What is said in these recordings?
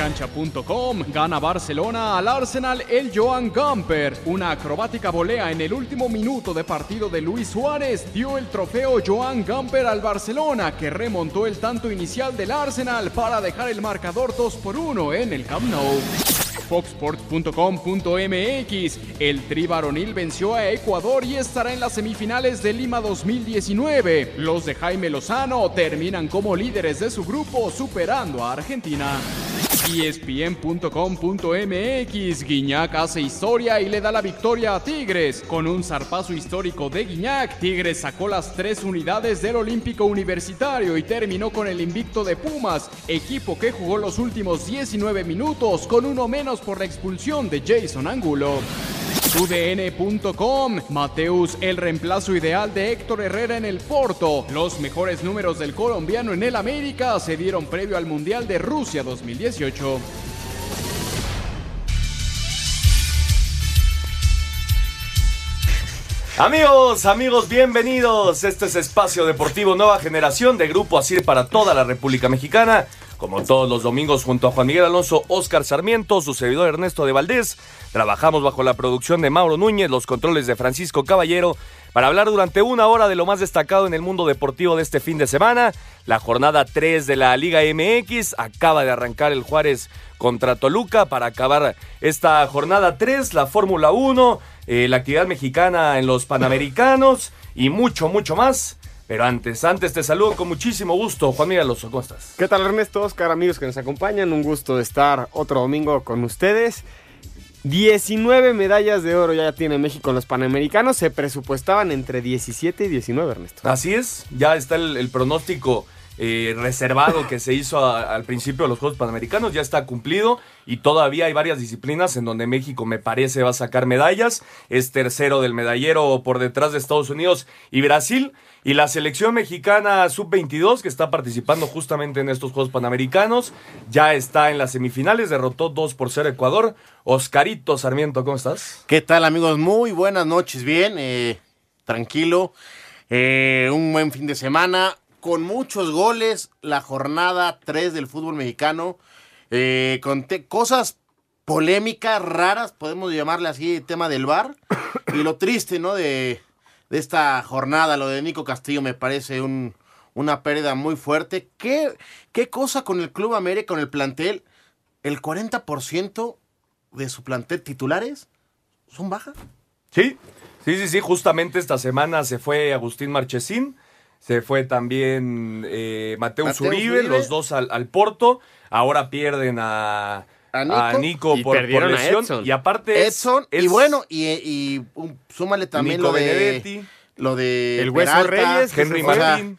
Cancha.com gana Barcelona al Arsenal el Joan Gamper. Una acrobática volea en el último minuto de partido de Luis Suárez dio el trofeo Joan Gamper al Barcelona que remontó el tanto inicial del Arsenal para dejar el marcador 2 por 1 en el Camp Nou. Foxsports.com.mx El tri varonil venció a Ecuador y estará en las semifinales de Lima 2019. Los de Jaime Lozano terminan como líderes de su grupo superando a Argentina. ESPN.com.mx Guiñac hace historia y le da la victoria a Tigres. Con un zarpazo histórico de Guiñac, Tigres sacó las tres unidades del Olímpico Universitario y terminó con el invicto de Pumas, equipo que jugó los últimos 19 minutos con uno menos por la expulsión de Jason Angulo. UDN.com Mateus, el reemplazo ideal de Héctor Herrera en el Porto. Los mejores números del colombiano en el América se dieron previo al Mundial de Rusia 2018. Amigos, amigos, bienvenidos. Este es Espacio Deportivo Nueva Generación de Grupo Asir para toda la República Mexicana. Como todos los domingos, junto a Juan Miguel Alonso, Oscar Sarmiento, su servidor Ernesto de Valdés, trabajamos bajo la producción de Mauro Núñez, los controles de Francisco Caballero, para hablar durante una hora de lo más destacado en el mundo deportivo de este fin de semana. La jornada 3 de la Liga MX acaba de arrancar el Juárez contra Toluca para acabar esta jornada 3, la Fórmula 1, eh, la actividad mexicana en los Panamericanos y mucho, mucho más. Pero antes, antes te saludo con muchísimo gusto. Juan Miguel Alonso, ¿cómo estás? ¿Qué tal Ernesto, Oscar, amigos que nos acompañan? Un gusto de estar otro domingo con ustedes. 19 medallas de oro ya tiene México en los Panamericanos. Se presupuestaban entre 17 y 19, Ernesto. Así es, ya está el, el pronóstico eh, reservado que se hizo al principio de los Juegos Panamericanos, ya está cumplido y todavía hay varias disciplinas en donde México me parece va a sacar medallas. Es tercero del medallero por detrás de Estados Unidos y Brasil. Y la selección mexicana sub-22 que está participando justamente en estos Juegos Panamericanos ya está en las semifinales, derrotó 2 por 0 Ecuador. Oscarito Sarmiento, ¿cómo estás? ¿Qué tal amigos? Muy buenas noches, bien, eh, tranquilo, eh, un buen fin de semana, con muchos goles, la jornada 3 del fútbol mexicano, eh, con cosas polémicas, raras, podemos llamarle así, el tema del bar, y lo triste, ¿no? De, de esta jornada, lo de Nico Castillo me parece un- una pérdida muy fuerte. ¿Qué, ¿Qué cosa con el Club América, con el plantel? El 40% de su plantel titulares son bajas. Sí, sí, sí, sí. Justamente esta semana se fue Agustín Marchesín, se fue también eh, Mateus Mateus Uribe, Uribe. los dos al, al Porto. Ahora pierden a, A a Nico. Nico, Y por, por perdieron a lesión. Edson. Y aparte es- Edson, y es bueno, y, y, um, súmale también Nico lo de, Benedetti, lo de El Hueso Peralta. Reyes, Henry. O sea, Martín.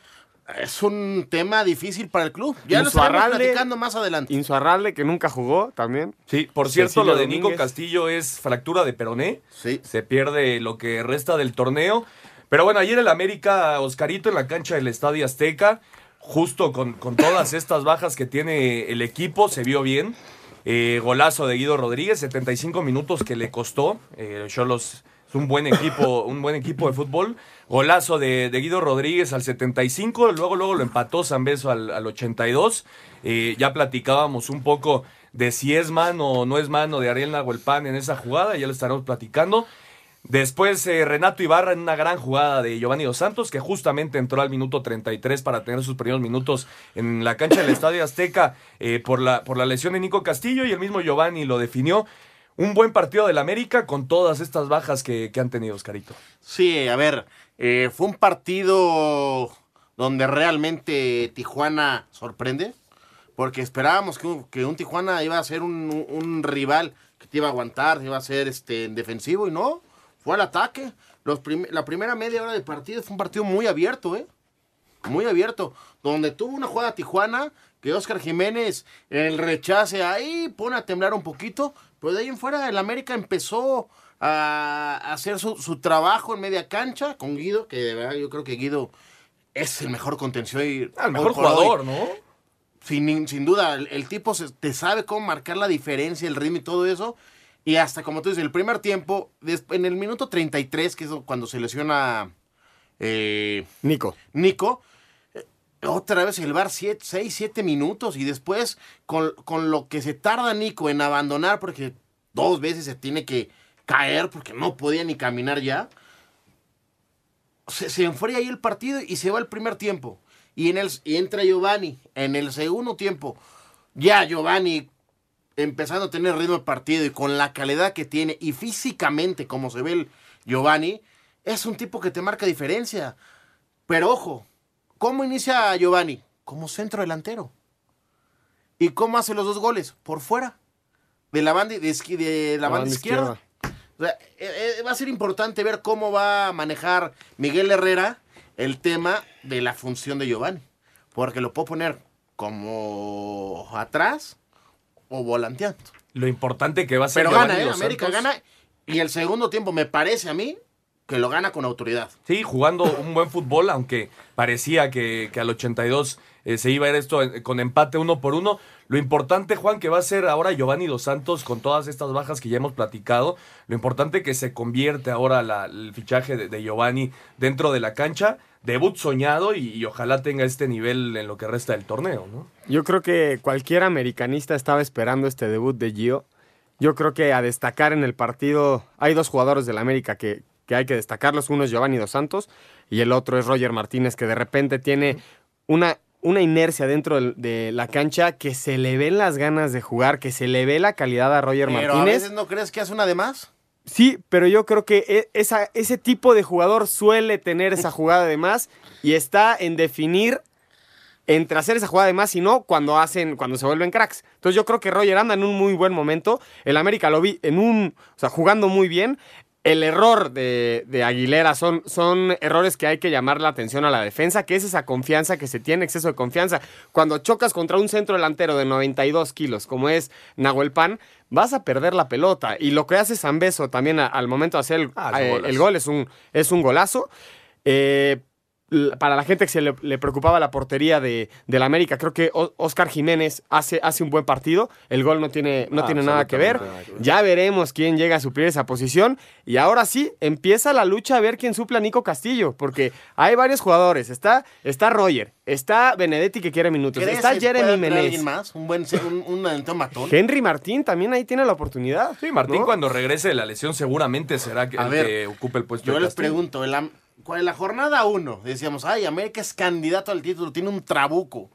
es un tema difícil para el club. Ya lo Insuarralde. estaremos platicando más adelante. Insuarralde, que nunca jugó también. Sí, por cierto, Cecilio lo de Nico Domínguez. Castillo es fractura de peroné. Sí. Se pierde lo que resta del torneo. Pero bueno, ayer el América, Oscarito, en la cancha del Estadio Azteca, justo con, con todas estas bajas que tiene el equipo, se vio bien. Eh, golazo de Guido Rodríguez, 75 minutos que le costó. Eh, Cholos es un buen equipo, un buen equipo de fútbol. Golazo de, de Guido Rodríguez al 75, luego, luego lo empató San Beso al, al 82. Eh, ya platicábamos un poco de si es mano o no es mano de Ariel Nahuelpan en esa jugada, ya lo estaremos platicando. Después eh, Renato Ibarra en una gran jugada de Giovanni Dos Santos, que justamente entró al minuto 33 para tener sus primeros minutos en la cancha del Estadio Azteca eh, por, la, por la lesión de Nico Castillo y el mismo Giovanni lo definió. Un buen partido del América con todas estas bajas que, han tenido, Oscarito. Sí, a ver, eh, fue un partido donde realmente Tijuana sorprende, porque esperábamos que un, Tijuana iba a ser un, un rival que te iba a aguantar, iba a ser este, defensivo y no, fue al ataque. Los prim- la primera media hora del partido fue un partido muy abierto, ¿eh? Muy abierto, donde tuvo una jugada Tijuana que Oscar Jiménez el rechace ahí pone a temblar un poquito, pero de ahí en fuera el América empezó a hacer su, su trabajo en media cancha con Guido, que de verdad yo creo que Guido es el mejor contención y Ah, el mejor hoy, jugador, ¿no? sin, sin duda, el, el tipo se- te sabe cómo marcar la diferencia, el ritmo y todo eso. Y hasta, como tú dices, el primer tiempo, en el minuto 33, que es cuando se lesiona eh, Nico. Nico, eh, otra vez el bar 6, 7 minutos. Y después, con, con lo que se tarda Nico en abandonar, porque dos veces se tiene que caer porque no podía ni caminar ya, se, se enfría ahí el partido y se va el primer tiempo. Y, en el, y entra Giovanni en el segundo tiempo. Ya Giovanni empezando a tener ritmo de partido y con la calidad que tiene y físicamente como se ve el Giovanni, es un tipo que te marca diferencia. Pero ojo, ¿cómo inicia Giovanni? Como centro delantero. ¿Y cómo hace los dos goles? Por fuera. De la banda, de, la banda izquierda. O sea, eh, eh, va a ser importante ver cómo va a manejar Miguel Herrera el tema de la función de Giovanni. Porque lo puedo poner como atrás o volanteando. Lo importante que va a ser Pero gana, ¿eh? América Santos. gana. Y el segundo tiempo me parece a mí que lo gana con autoridad. Sí, jugando un buen fútbol, aunque parecía que, que al 82 eh, se iba a ir esto eh, con empate uno por uno. Lo importante, Juan, que va a ser ahora Giovanni Dos Santos con todas estas bajas que ya hemos platicado. Lo importante que se convierte ahora la- el fichaje de, de Giovanni dentro de la cancha. Debut soñado y, y ojalá tenga este nivel en lo que resta del torneo, ¿no? Yo creo que cualquier americanista estaba esperando este debut de Gio. Yo creo que a destacar en el partido hay dos jugadores del América que, que hay que destacarlos. Uno es Giovanni Dos Santos y el otro es Roger Martínez, que de repente tiene una, una inercia dentro de la cancha que se le ven las ganas de jugar, que se le ve la calidad a Roger Pero a Martínez. veces no crees que hace una de más. Sí, pero yo creo que e- ese tipo de jugador suele tener esa jugada de más y está en definir entre hacer esa jugada de más y no cuando hacen, cuando se vuelven cracks. Entonces yo creo que Roger anda en un muy buen momento. El América lo vi en un, o sea, jugando muy bien. El error de, de Aguilera son, son errores que hay que llamar la atención a la defensa, que es esa confianza que se tiene, exceso de confianza. Cuando chocas contra un centro delantero de 92 kilos, como es Nahuel Pan, vas a perder la pelota. Y lo que hace Zambeso también a- al momento de hacer el, Ah, eh, el gol es un, es un golazo. Eh, para la gente que se le, le preocupaba la portería de, del América, creo que Oscar Jiménez hace, hace un buen partido. El gol no tiene, no Ah, tiene nada que ver. absolutamente nada que ver. Ya veremos quién llega a suplir esa posición. Y ahora sí, empieza la lucha a ver quién supla a Nico Castillo. Porque hay varios jugadores. Está, está Roger, está Benedetti que quiere minutos, ¿Crees está Jeremy Menez. más? Un buen un, un matón. Henry Martín también ahí tiene la oportunidad. Sí, Martín ¿no? cuando regrese de la lesión seguramente será que, A el ver, que ocupe el puesto Yo de les pregunto, cuál- en la jornada 1 decíamos, ay, América es candidato al título, tiene un trabuco.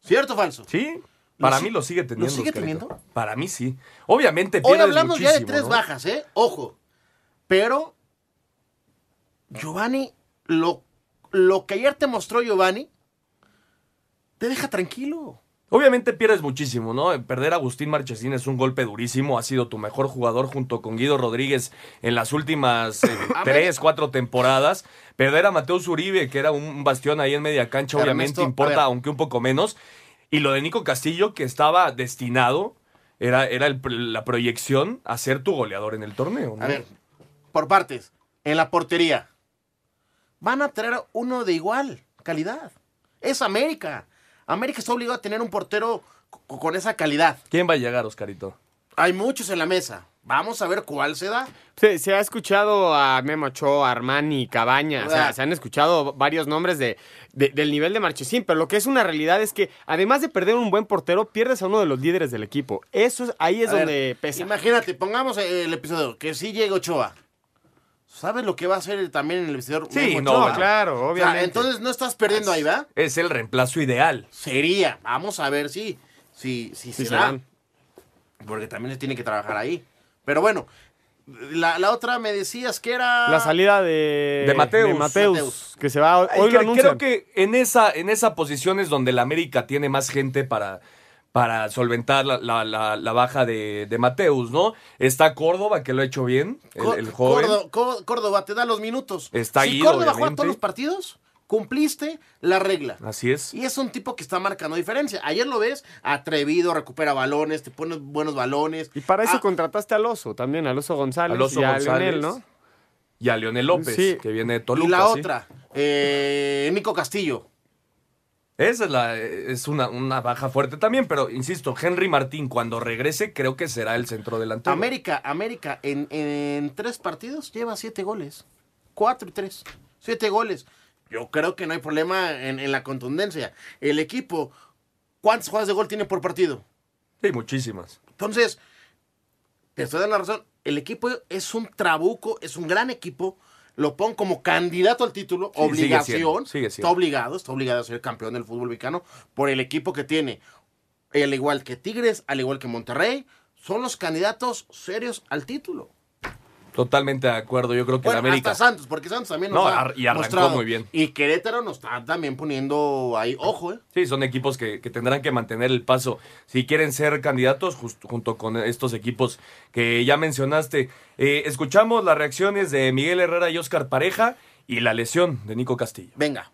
¿Cierto o falso? Sí, para ¿Lo mí lo sigue teniendo. lo sigue Oscarito. teniendo? Para mí sí. Obviamente Hoy hablamos ya de tres ¿no? bajas, ¿eh? Ojo. Pero Giovanni, lo, lo que ayer te mostró Giovanni, te deja tranquilo. Obviamente pierdes muchísimo, ¿no? Perder a Agustín Marchesín es un golpe durísimo. Ha sido tu mejor jugador junto con Guido Rodríguez en las últimas eh, A ver. tres, cuatro temporadas. Perder a Mateus Uribe, que era un bastión ahí en media cancha, obviamente Ernesto, importa, aunque un poco menos. Y lo de Nico Castillo, que estaba destinado, era, era el- la proyección a ser tu goleador en el torneo, ¿no? A ver, por partes. En la portería. Van a traer uno de igual calidad. Es América. América está obligado a tener un portero co- con esa calidad. ¿Quién va a llegar, Oscarito? Hay muchos en la mesa. Vamos a ver cuál se da. Se, se ha escuchado a Memo Ochoa, Armani, Cabaña, o sea, Ah. se han escuchado varios nombres de, de- del nivel de Marchesín, pero lo que es una realidad es que además de perder un buen portero, pierdes a uno de los líderes del equipo. Eso es, ahí es A ver, donde pesa. Imagínate, pongamos el episodio que sí llega Ochoa. ¿Sabes lo que va a hacer también en el vestidor? Sí, Memo no, Ochoa? bueno. claro, O sea, obviamente. entonces no estás perdiendo ahí, ¿va? Es el reemplazo ideal. Sería. Vamos a ver si, si, si Sí, se da. dan. Porque también se tiene que trabajar ahí. Pero bueno, la, la otra me decías que era... La salida de, De Mateus. Mateus. que se va hoy Ay, lo cre- anuncian. creo que en esa, en esa posición es donde el América tiene más gente para, para solventar la, la- la- la baja de, de Mateus, ¿no? Está Córdoba, que lo ha hecho bien, el, joven. Córdoba, Có- Córdoba te da los minutos. Está si Guido, Córdoba juega todos los partidos, cumpliste la regla. Así es. Y es un tipo que está marcando diferencia. Ayer lo ves, atrevido, recupera balones, te pone buenos balones. Y para eso Ah, contrataste al Oso también, al Oso González Al Oso y a González. Leonel, ¿no? Y a Leonel López, Sí. que viene de Toluca. y la ¿sí? otra, Eh, Nico Castillo. Esa es, la, es una, una baja fuerte también, pero insisto, Henry Martín cuando regrese creo que será el centro delantero. América, América, en, en tres partidos lleva siete goles. Cuatro y tres. Siete goles. Yo creo que no hay problema en, en la contundencia. El equipo, ¿cuántas jugadas de gol tiene por partido? Sí, muchísimas. Entonces, te estoy dando la razón. El equipo es un trabuco, es un gran equipo. Lo pongo como candidato al título, Sí, sigue obligación. siendo, sigue Está obligado, está obligado a ser campeón del fútbol mexicano por el equipo que tiene. Al igual que Tigres, al igual que Monterrey, son los candidatos serios al título. Totalmente de acuerdo. Yo creo que Bueno, el América. hasta Santos, porque Santos también nos No, ha y arrancó mostrado. muy bien. Y Querétaro nos está también poniendo ahí, ojo, ¿eh? Sí, son equipos que, que tendrán que mantener el paso si quieren ser candidatos justo junto con estos equipos que ya mencionaste. Eh, escuchamos las reacciones de Miguel Herrera y Oscar Pareja y la lesión de Nico Castillo. Venga.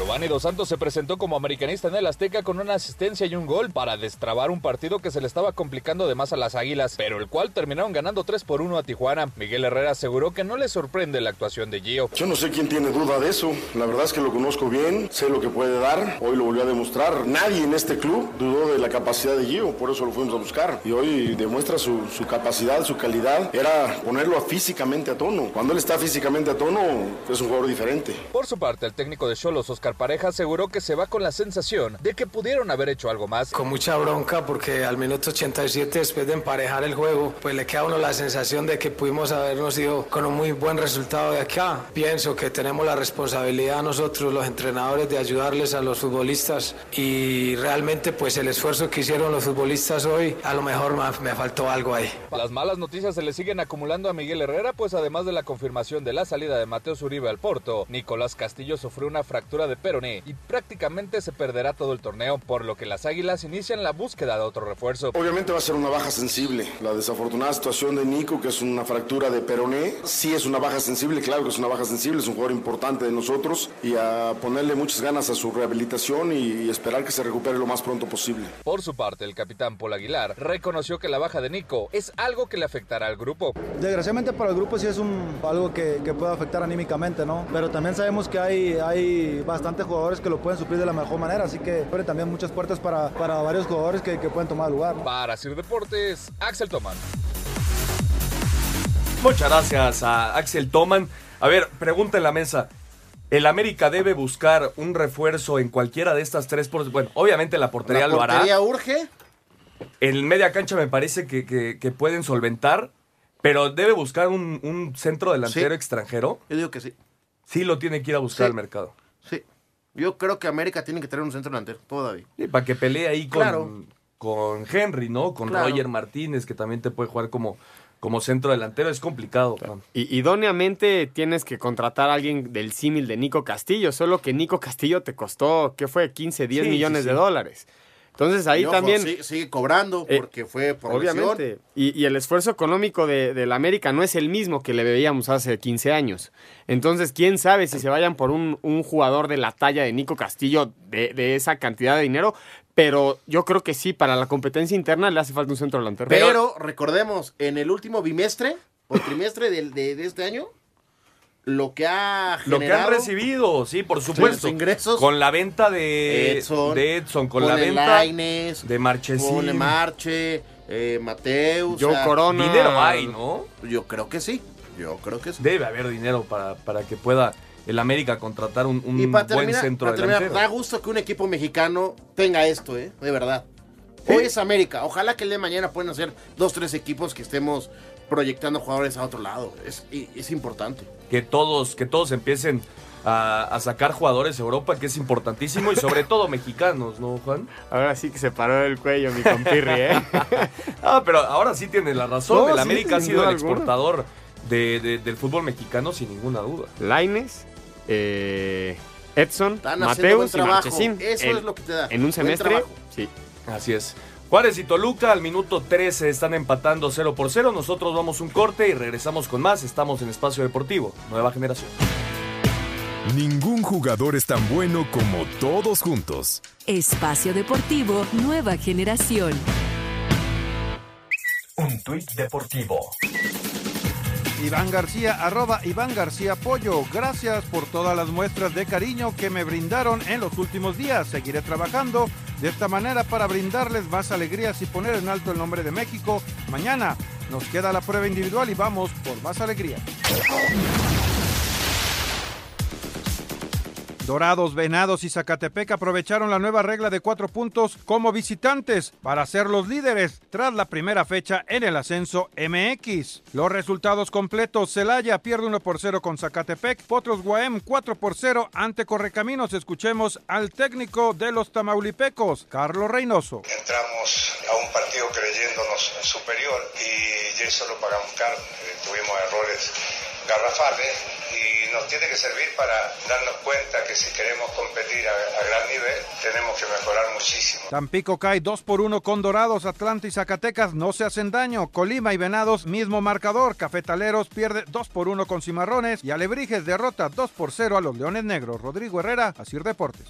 Giovanni Dos Santos se presentó como americanista en el Azteca con una asistencia y un gol para destrabar un partido que se le estaba complicando de más a las Águilas, pero el cual terminaron ganando 3 por 1 a Tijuana. Miguel Herrera aseguró que no le sorprende la actuación de Gio. Yo no sé quién tiene duda de eso. La verdad es que lo conozco bien, sé lo que puede dar. Hoy lo volvió a demostrar. Nadie en este club dudó de la capacidad de Gio, por eso lo fuimos a buscar. Y hoy demuestra su, su capacidad, su calidad. Era ponerlo físicamente a tono. Cuando él está físicamente a tono, es un jugador diferente. Por su parte, el técnico de Cholos, Oscar Pareja, aseguró que se va con la sensación de que pudieron haber hecho algo más. Con mucha bronca porque al minuto 87 después de emparejar el juego, pues le queda a uno la sensación de que pudimos habernos ido con un muy buen resultado de acá. Pienso que tenemos la responsabilidad nosotros los entrenadores de ayudarles a los futbolistas y realmente pues el esfuerzo que hicieron los futbolistas hoy, a lo mejor me, me faltó algo ahí. Las malas noticias se le siguen acumulando a Miguel Herrera, pues además de la confirmación de la salida de Mateo Uribe al Porto, Nicolás Castillo sufrió una fractura de peroné y prácticamente se perderá todo el torneo, por lo que las Águilas inician la búsqueda de otro refuerzo. Obviamente va a ser una baja sensible. La desafortunada situación de Nico, que es una fractura de peroné, sí es una baja sensible, claro que es una baja sensible, es un jugador importante de nosotros y a ponerle muchas ganas a su rehabilitación y, esperar que se recupere lo más pronto posible. Por su parte, el capitán Paul Aguilar reconoció que la baja de Nico es algo que le afectará al grupo. Desgraciadamente para el grupo sí es un, algo que, que puede afectar anímicamente, ¿no? Pero también sabemos que hay, hay bastantes jugadores que lo pueden suplir de la mejor manera, así que abre también muchas puertas para, para varios jugadores que, que pueden tomar lugar. ¿no? Para Sir Deportes, Axel Toman. Muchas gracias a Axel Toman. A ver, pregunta en la mesa. ¿El América debe buscar un refuerzo en cualquiera de estas tres? Por... Bueno, obviamente la portería, ¿La lo hará. portería urge? En media cancha me parece que, que- que pueden solventar, pero debe buscar un, un centro delantero Sí. extranjero. Yo digo que sí. Sí lo tiene que ir a buscar Sí. al mercado. Sí. Yo creo que América tiene que tener un centro delantero, todavía. Sí, para que pelee ahí con, Claro. con Henry, ¿no? Con Claro. Roger Martínez, que también te puede jugar como, como centro delantero. Es complicado. Y idóneamente tienes que contratar a alguien del símil de Nico Castillo, solo que Nico Castillo te costó, ¿qué fue? 15, 10 Sí, millones sí, de dólares. Entonces ahí ojo, también... sigue cobrando Eh, porque fue por. Obviamente. Y, y el esfuerzo económico de, del América no es el mismo que le veíamos hace 15 años. Entonces, quién sabe si se vayan por un, un jugador de la talla de Nico Castillo de, de esa cantidad de dinero. Pero yo creo que sí, para la competencia interna le hace falta un centro delantero. Pero recordemos, en el último bimestre o trimestre del- de, de este año, lo que ha Lo que han recibido, sí, por supuesto. sus ingresos. Con la venta de Edson, de Edson, con, con la venta Lainez, de Marchesín. con el Marche, eh, Mateus. Joe o sea, Corona. Dinero hay, ¿no? Yo creo que sí. Yo creo que sí. Debe haber dinero para, para que pueda el América contratar un, un y para buen centro para terminar, delantero. da gusto que un equipo mexicano tenga esto, ¿eh? De verdad. Hoy es América. Ojalá que el de mañana puedan hacer dos, tres equipos que estemos proyectando jugadores a otro lado. Es, y- es importante. Que todos, que todos empiecen a, a sacar jugadores a Europa, que es importantísimo, y sobre todo mexicanos, ¿no, Juan? Ahora sí que se paró el cuello mi compirri, ¿eh? Ah, pero ahora sí tiene la razón. No, el sí, América ha sido el exportador de- de- del fútbol mexicano sin ninguna duda. Laines, eh, Edson, Mateus y. Marchesín. Eso En- es lo que te da. En un semestre, sí. Así es. Juárez y Toluca al minuto 13 están empatando 0 por 0. Nosotros vamos un corte y regresamos con más. Estamos en Espacio Deportivo, nueva generación. Ningún jugador es tan bueno como todos juntos. Espacio Deportivo Nueva Generación. Un tuit deportivo. Iván García, arroba Iván García Pollo. Gracias por todas las muestras de cariño que me brindaron en los últimos días. Seguiré trabajando de esta manera para brindarles más alegrías y poner en alto el nombre de México. Mañana nos queda la prueba individual y vamos por más alegría. Dorados, Venados y Zacatepec aprovecharon la nueva regla de cuatro puntos como visitantes para ser los líderes tras la primera fecha en el ascenso MX. Los resultados completos, Celaya pierde 1 por 0 con Zacatepec, Potros Guaem 4 por 0 ante Correcaminos. Escuchemos al técnico de los Tamaulipecos, Carlos Reynoso. Entramos a un partido creyéndonos superior y eso lo pagamos. Eh, tuvimos errores garrafales nos tiene que servir para darnos cuenta que si queremos competir a, a gran nivel tenemos que mejorar muchísimo. Tampico cae 2 por 1 con Dorados, Atlanta y Zacatecas no se hacen daño. Colima y Venados, mismo marcador. Cafetaleros pierde 2 por 1 con Cimarrones y Alebrijes derrota 2 por 0 a los Leones Negros. Rodrigo Herrera, Asir Deportes.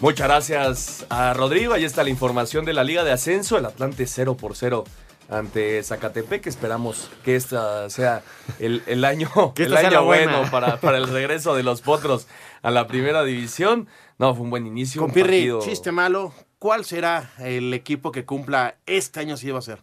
Muchas gracias a Rodrigo. Ahí está la información de la Liga de Ascenso. El Atlante 0 por 0 ante Zacatepec. Esperamos que este sea el, el año, Que el esta sea año bueno para, para el regreso de los Potros a la primera división. No, fue un buen inicio. Con Pirri, partido- chiste malo. ¿Cuál será el equipo que cumpla este año si va a ser?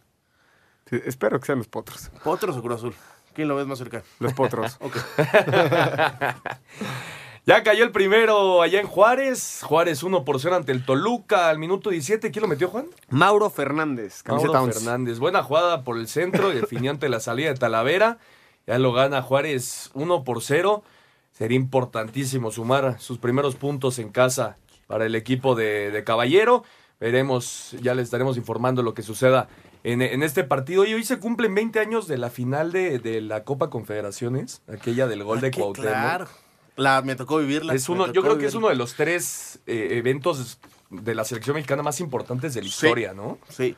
espero que sean los potros. ¿Potros o Cruz Azul? ¿Quién lo ves más cerca? Los potros. Ok. Ya cayó el primero allá en Juárez. Juárez 1 por 0 ante el Toluca al minuto 17. ¿Quién lo metió, Juan? Mauro Fernández, camiseta Mauro 11. Fernández. Buena jugada por el centro y definió ante la salida de Talavera. Ya lo gana Juárez 1 por 0. Sería importantísimo sumar sus primeros puntos en casa para el equipo de, de Caballero. Veremos, ya les estaremos informando lo que suceda en, en este partido. Y hoy se cumplen 20 años de la final de, de la Copa Confederaciones, aquella del gol de Cuauhtémoc. Claro. La, me tocó vivirla. Es uno, tocó yo creo que es uno de los tres eh, eventos de la selección mexicana más importantes de la Sí. historia, ¿no? Sí.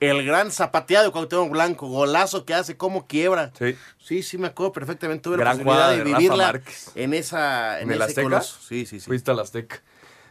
El gran zapateado de Cuauhtémoc Blanco, golazo que hace, cómo quiebra. Sí. Sí, sí, me acuerdo perfectamente. Tuve la posibilidad de vivirla en esa en, ¿En el Azteca? coloso. Sí, sí, sí. Fuiste al Azteca.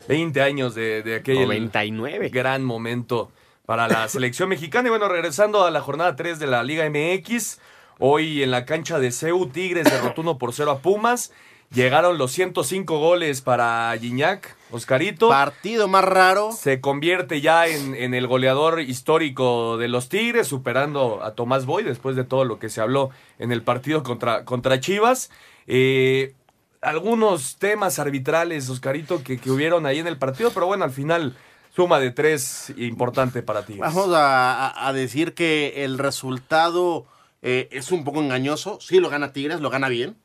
20 años de, de aquel 99. gran momento para la selección mexicana. Y bueno, regresando a la jornada 3 de la Liga MX, hoy en la cancha de CEU, Tigres derrotó 1 por 0 a Pumas. Llegaron los 105 goles para Gignac, Oscarito. Partido más raro. Se convierte ya en, en el goleador histórico de los Tigres, superando a Tomás Boy después de todo lo que se habló en el partido contra, contra Chivas. Eh, algunos temas arbitrales, Oscarito, que, que hubieron ahí en el partido, pero bueno, al final, suma de tres importante para Tigres. Vamos a decir que el resultado eh, es un poco engañoso. Sí, lo gana Tigres, lo gana bien.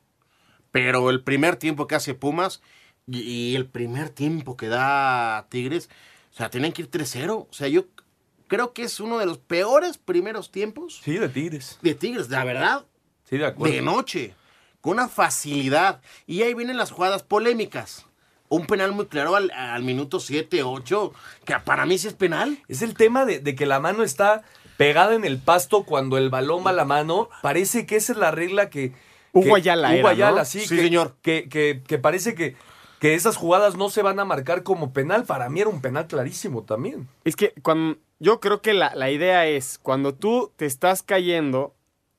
Pero el primer tiempo que hace Pumas y, y el primer tiempo que da Tigres, o sea, tienen que ir 3-0. O sea, yo creo que es uno de los peores primeros tiempos Sí, de Tigres. de Tigres, la verdad. Sí, de acuerdo. De noche, con una facilidad. Y ahí vienen las jugadas polémicas. Un penal muy claro al, al minuto 7, 8, que para mí sí es penal. Es el tema de, de que la mano está pegada en el pasto cuando el balón va a la mano. Parece que esa es la regla que. Hugo que- Ayala Hugo era, Ayala, ¿no? sí, Sí, que, señor. Que, que- que parece que, que esas jugadas no se van a marcar como penal. Para mí era un penal clarísimo también. Es que cuando, yo creo que la, la idea es, cuando tú te estás cayendo,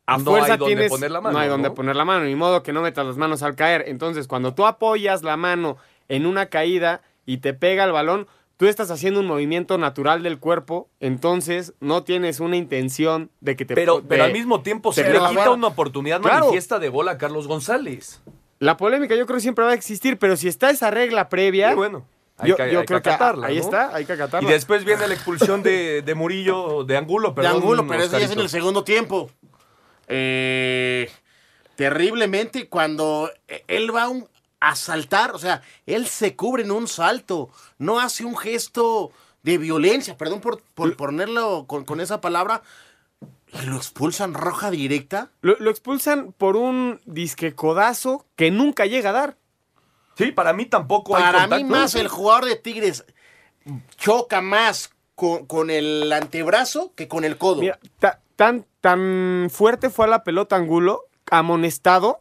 a No fuerza hay donde tienes... poner la mano, no hay donde poner la mano, ni modo que no metas las manos al caer. Entonces, cuando tú apoyas la mano en una caída y te pega el balón, tú estás haciendo un movimiento natural del cuerpo, entonces no tienes una intención de que te... Pero, de- pero al mismo tiempo se le quita una oportunidad Claro. manifiesta de gol a Carlos González. La polémica yo creo que siempre va a existir, pero si está esa regla previa... Y bueno, hay yo, que, yo hay que creo que acatarla, ahí ¿no? está, hay que Y acatarla. después viene la expulsión de, de Murillo, de Angulo, de perdón. Angulo, pero eso ya es en el segundo tiempo. Eh, terriblemente cuando él va a, un- a saltar, o sea, él se cubre en un salto, no hace un gesto de violencia, perdón por, por ponerlo con, con esa palabra, y lo expulsan roja directa. Lo, lo expulsan por un disque codazo que nunca llega a dar. Sí, para mí tampoco hay Para mí más el jugador de Tigres choca más con, con el antebrazo que con el codo. Mira, ta- tan, tan fuerte fue a la pelota Angulo, amonestado,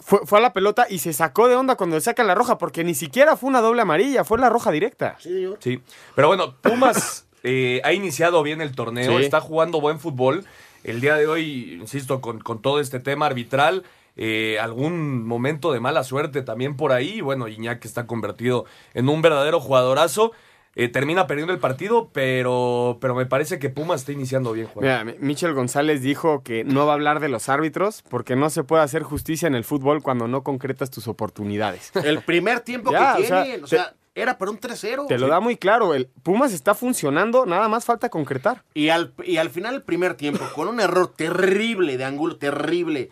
fue, fue a la pelota y se sacó de onda cuando le sacan la roja, porque ni siquiera fue una doble amarilla, fue la roja directa. Sí, señor. Sí, pero bueno, Pumas eh, ha iniciado bien el torneo, Sí. está jugando buen fútbol. el día de hoy, insisto, con, con todo este tema arbitral, eh, algún momento de mala suerte también por ahí. Bueno, Iñak está convertido en un verdadero jugadorazo. Eh, termina perdiendo el partido, pero, pero me parece que Pumas está iniciando bien. Juan. Mira, Michel González dijo que no va a hablar de los árbitros porque no se puede hacer justicia en el fútbol cuando no concretas tus oportunidades. El primer tiempo Ya, que o sea, tienen, o sea, era para un 3-0. Te lo da muy claro, el Pumas está funcionando, nada más falta concretar. Y al, y al final del primer tiempo, con un error terrible de ángulo, terrible,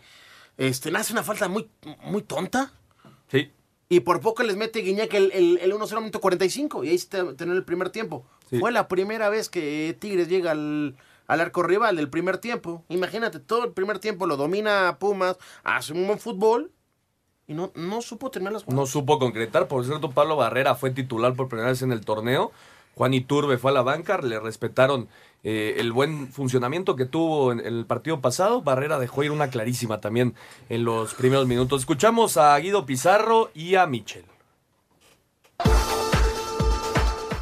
este, nace una falta muy, muy tonta. Y por poco les mete Guiñac el, el, el 1-0 minuto 45. Y ahí se te- tener el primer tiempo. Sí. Fue la primera vez que Tigres llega al, al arco rival del primer tiempo. Imagínate, todo el primer tiempo lo domina Pumas, hace un buen fútbol y no, no supo terminar las No supo concretar. Por cierto, Pablo Barrera fue titular por primera vez en el torneo. Juan Iturbe fue a la banca, le respetaron eh, el buen funcionamiento que tuvo en, el partido pasado. Barrera dejó ir una clarísima también en los primeros minutos. Escuchamos a Guido Pizarro y a Michel.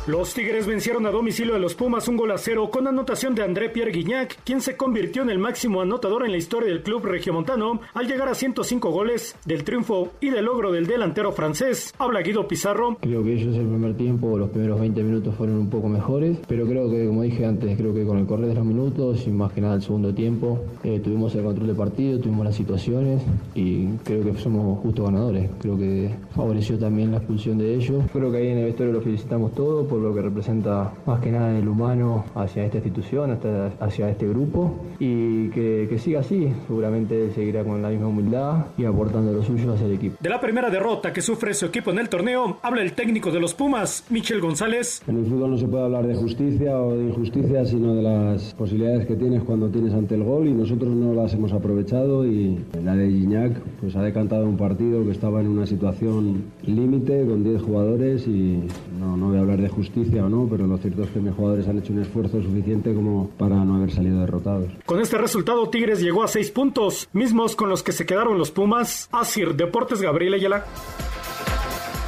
Los Tigres vencieron a domicilio de los Pumas un gol a cero con anotación de André Pierre Guignac, quien se convirtió en el máximo anotador en la historia del club regiomontano al llegar a 105 goles del triunfo y del logro del delantero francés. Habla Guido Pizarro. Creo que ellos el primer tiempo, los primeros 20 minutos fueron un poco mejores, pero creo que, como dije antes, creo que con el correr de los minutos y más que nada el segundo tiempo, eh, tuvimos el control del partido, tuvimos las situaciones y creo que somos justos ganadores. Creo que favoreció también la expulsión de ellos. Creo que ahí en el vestuario lo felicitamos todo por lo que representa más que nada el humano hacia esta institución, hasta- hacia este grupo y que, que siga así. Seguramente seguirá con la misma humildad y aportando lo suyo hacia el equipo. De la primera derrota que sufre su equipo en el torneo, habla el técnico de los Pumas, Michel González. En el fútbol no se puede hablar de justicia o de injusticia, sino de las posibilidades que tienes cuando tienes ante el gol y nosotros no las hemos aprovechado y la de Gignac pues ha decantado un partido que estaba en una situación límite con 10 jugadores y no, no voy a hablar de justicia o no, pero lo cierto es que mis jugadores han hecho un esfuerzo suficiente como para no haber salido derrotados. Con este resultado, Tigres llegó a seis puntos, mismos con los que se quedaron los Pumas. Asir Deportes Gabriel Ayala.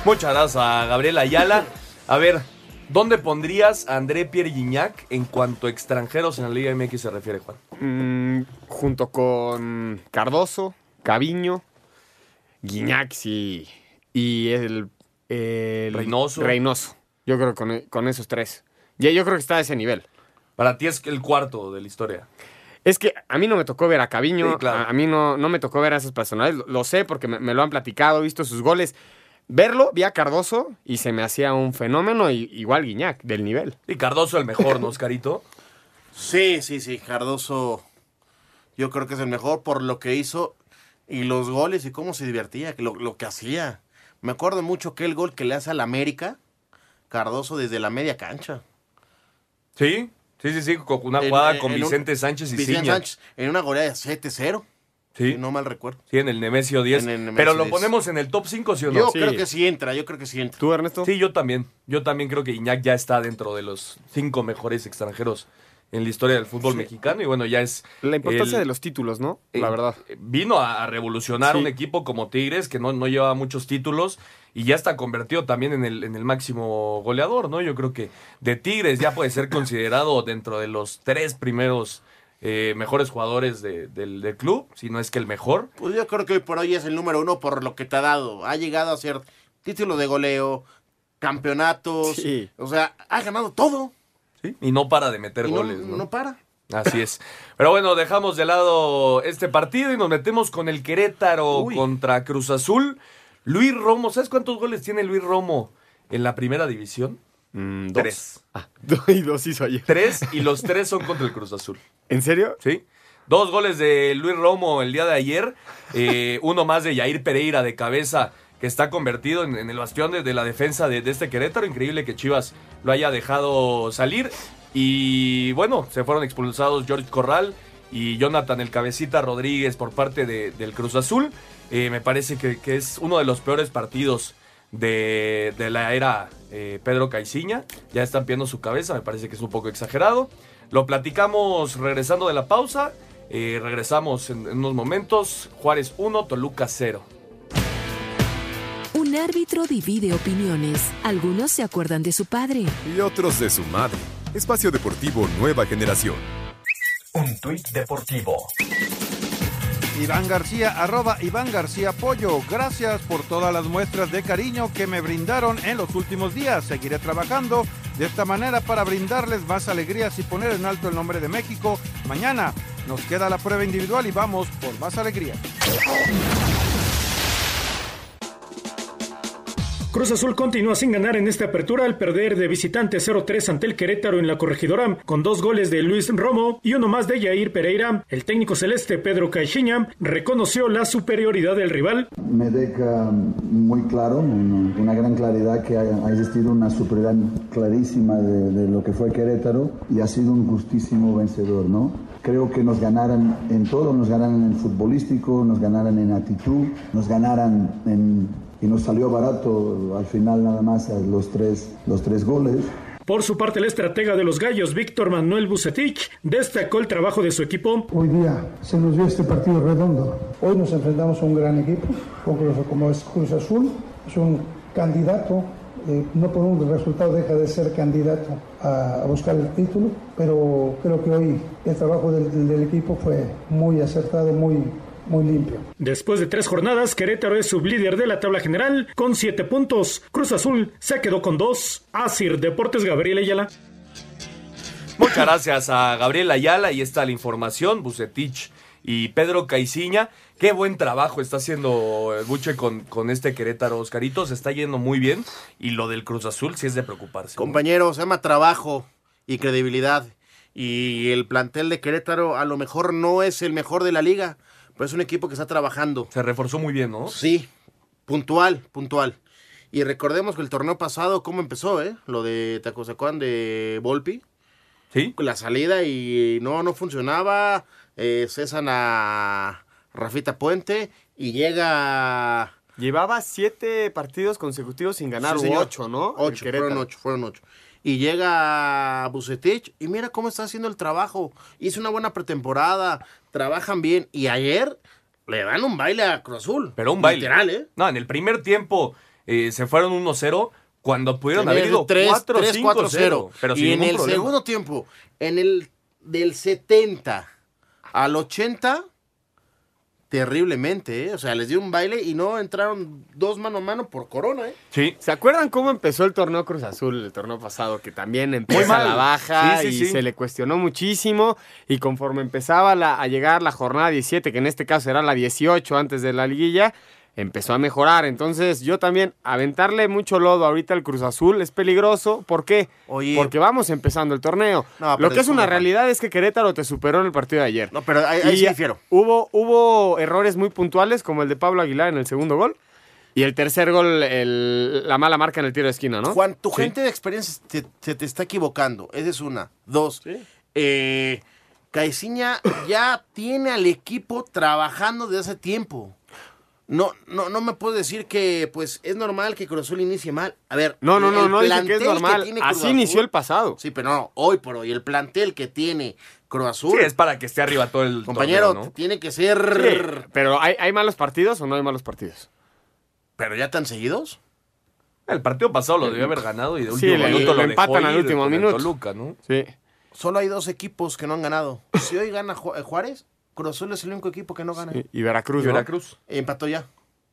Muchas gracias a Gabriel Ayala. A ver, ¿dónde pondrías a André Pierre Gignac en cuanto a extranjeros en la Liga MX se refiere, Juan? Mm, junto con Cardoso, Caviño, Guiñac, sí. Y el, el Reynoso. Reynoso. Yo creo que con, con esos tres. Ya yo creo que está a ese nivel. Para ti es el cuarto de la historia. Es que a mí no me tocó ver a Caviño, Sí, claro. a, a mí no, no me tocó ver a esos personajes. Lo, lo sé porque me, me lo han platicado, he visto sus goles. Verlo, vi a Cardoso y se me hacía un fenómeno, y, igual Guiñac, del nivel. Y Cardoso el mejor, ¿no, Oscarito? Sí, sí, sí, Cardoso yo creo que es el mejor por lo que hizo y los goles y cómo se divertía, lo, lo que hacía. Me acuerdo mucho que el gol que le hace al América, Cardoso desde la media cancha. Sí, sí, sí, sí, con una En- jugada en- con en un- Vicente Sánchez y Vicente Ciña. Sánchez, en una goleada de 7-0. Sí. Si no mal recuerdo. Sí, en el Nemesio 10. En el Nemesio Pero lo 10. ponemos en el top 5, ¿sí o no? Yo creo que sí entra, yo creo que sí entra. ¿Tú, Ernesto? Sí, yo también. Yo también creo que Iñak ya está dentro de los cinco mejores extranjeros en la historia del fútbol mexicano. Y bueno, ya es. La importancia el- de los títulos, ¿no? La eh, verdad. Vino a, a revolucionar Sí. un equipo como Tigres que no, no lleva muchos títulos y ya está convertido también en el, en el máximo goleador, ¿no? Yo creo que de Tigres ya puede ser considerado dentro de los tres primeros eh, mejores jugadores de- del, del club, si no es que el mejor. Pues yo creo que hoy por hoy es el número uno por lo que te ha dado. Ha llegado a ser título de goleo, campeonatos. Sí. O sea, ha ganado todo. ¿Sí? Y no para de meter Y no, goles. ¿no? no para. Así es. Pero bueno, dejamos de lado este partido y nos metemos con el Querétaro Uy. contra Cruz Azul. Luis Romo, ¿sabes cuántos goles tiene Luis Romo en la primera división? Mm, dos. Tres. Ah, y dos hizo ayer. Tres y los tres son contra el Cruz Azul. ¿En serio? ¿Sí? Dos goles de Luis Romo el día de ayer. eh, uno más de Yair Pereira de cabeza, que está convertido en, el bastión de, la defensa de, este Querétaro. Increíble que Chivas lo haya dejado salir. Y bueno, se fueron expulsados George Corral y Jonathan el Cabecita Rodríguez por parte de- del Cruz Azul. Eh, me parece que, es uno de los peores partidos de, de la era eh, Pedro Caiciña. Ya están pidiendo su cabeza, me parece que es un poco exagerado. Lo platicamos regresando de la pausa. Eh, regresamos en, en unos momentos. Juárez 1, Toluca 0. Un árbitro divide opiniones. Algunos se acuerdan de su padre. Y otros de su madre. Espacio Deportivo Nueva Generación. Un tuit deportivo. Iván García, arroba Iván García Pollo. Gracias por todas las muestras de cariño que me brindaron en los últimos días. Seguiré trabajando de esta manera para brindarles más alegrías y poner en alto el nombre de México. Mañana nos queda la prueba individual y vamos por más alegría. Cruz Azul continúa sin ganar en esta apertura al perder de visitante 0-3 ante el Querétaro en la corregidora, con dos goles de Luis Romo y uno más de Jair Pereira. El técnico celeste Pedro Caixinha reconoció la superioridad del rival. Me deja muy claro, una gran claridad que ha existido una superioridad clarísima de, de lo que fue Querétaro y ha sido un justísimo vencedor, ¿no? Creo que nos ganaran en todo, nos ganaran en futbolístico, nos ganaran en actitud, nos ganaran en y nos salió barato al final nada más los tres, los tres goles. Por su parte, el estratega de los Gallos, Víctor Manuel Bucetich, destacó el trabajo de su equipo. Hoy día se nos dio este partido redondo. Hoy nos enfrentamos a un gran equipo, como es Cruz Azul, es un candidato, eh, no por un resultado deja de ser candidato a, buscar el título, pero creo que hoy el trabajo del, del equipo fue muy acertado, muy, muy limpio. Después de tres jornadas, Querétaro es sublíder de la tabla general con siete puntos. Cruz Azul se quedó con dos. Asir Deportes Gabriel Ayala. Muchas gracias a Gabriel Ayala. y está la información. Bucetich y Pedro Caiciña. Qué buen trabajo está haciendo Buche con, con este Querétaro, Oscarito. Se está yendo muy bien. Y lo del Cruz Azul sí es de preocuparse. Compañero, se llama trabajo y credibilidad. Y el plantel de Querétaro a lo mejor no es el mejor de la liga pero es un equipo que está trabajando. Se reforzó muy bien, ¿no? Sí, puntual, puntual. Y recordemos que el torneo pasado, ¿cómo empezó, eh? Lo de Tacosacuán de Volpi. Sí. La salida y no, no funcionaba. Eh, cesan a Rafita Puente y llega... Llevaba siete partidos consecutivos sin ganar, Sí, o ocho, ¿no? Ocho, fueron ocho, fueron ocho. Y llega Bucetich y mira cómo está haciendo el trabajo. Hizo una buena pretemporada, trabajan bien. Y ayer le dan un baile a Cruz Azul. Pero un baile. Literal, ¿eh? No, en el primer tiempo eh, se fueron 1-0 cuando pudieron Tenían haber ido 3, 4-5-0. 3-4-0. Pero sin y en el problema. segundo tiempo, en el del 70 al 80, terriblemente, ¿eh? O sea, les dio un baile y no entraron dos mano a mano por corona, ¿eh? Sí. ¿Se acuerdan cómo empezó el torneo Cruz Azul, el torneo pasado? Que también empieza a la baja Sí, sí, y sí. se le cuestionó muchísimo. Y conforme empezaba la- a llegar la jornada 17, que en este caso era la 18 antes de la liguilla, empezó a mejorar. Entonces, yo también, aventarle mucho lodo ahorita al Cruz Azul es peligroso. ¿Por qué? Oye. Porque vamos empezando el torneo. No, Lo que es una realidad es que Querétaro te superó en el partido de ayer. No, pero ahí, ahí Y sí difiero. Hubo, hubo errores muy puntuales, como el de Pablo Aguilar en el segundo gol. Y el tercer gol, el- la mala marca en el tiro de esquina, ¿no? Juan, tu Sí. gente de experiencia te- se te está equivocando. Esa es una. Dos. Eh, Caiciña ya tiene al equipo trabajando desde hace tiempo. No, no, no me puedo decir que pues es normal que Cruz Azul inicie mal. A ver, No, no, no, el no dije que es normal. Así Azul- inició el pasado. Sí, pero no, hoy por hoy, el plantel que tiene Cruz Azul. Sí, es para que esté arriba todo el Compañero, torneo, ¿no? tiene que ser. Sí, pero ¿hay, ¿hay malos partidos o no hay malos partidos? ¿Pero ya tan seguidos? El partido pasado lo debió haber ganado y de Sí, último le- minuto lo lo, empatan al último minuto. Toluca, ¿no? Sí. Solo hay dos equipos que no han ganado. Si hoy gana Ju- Juárez, Cruz Azul es el único equipo que no gana. Y, y Veracruz, Y ¿no? Veracruz. Empató ya.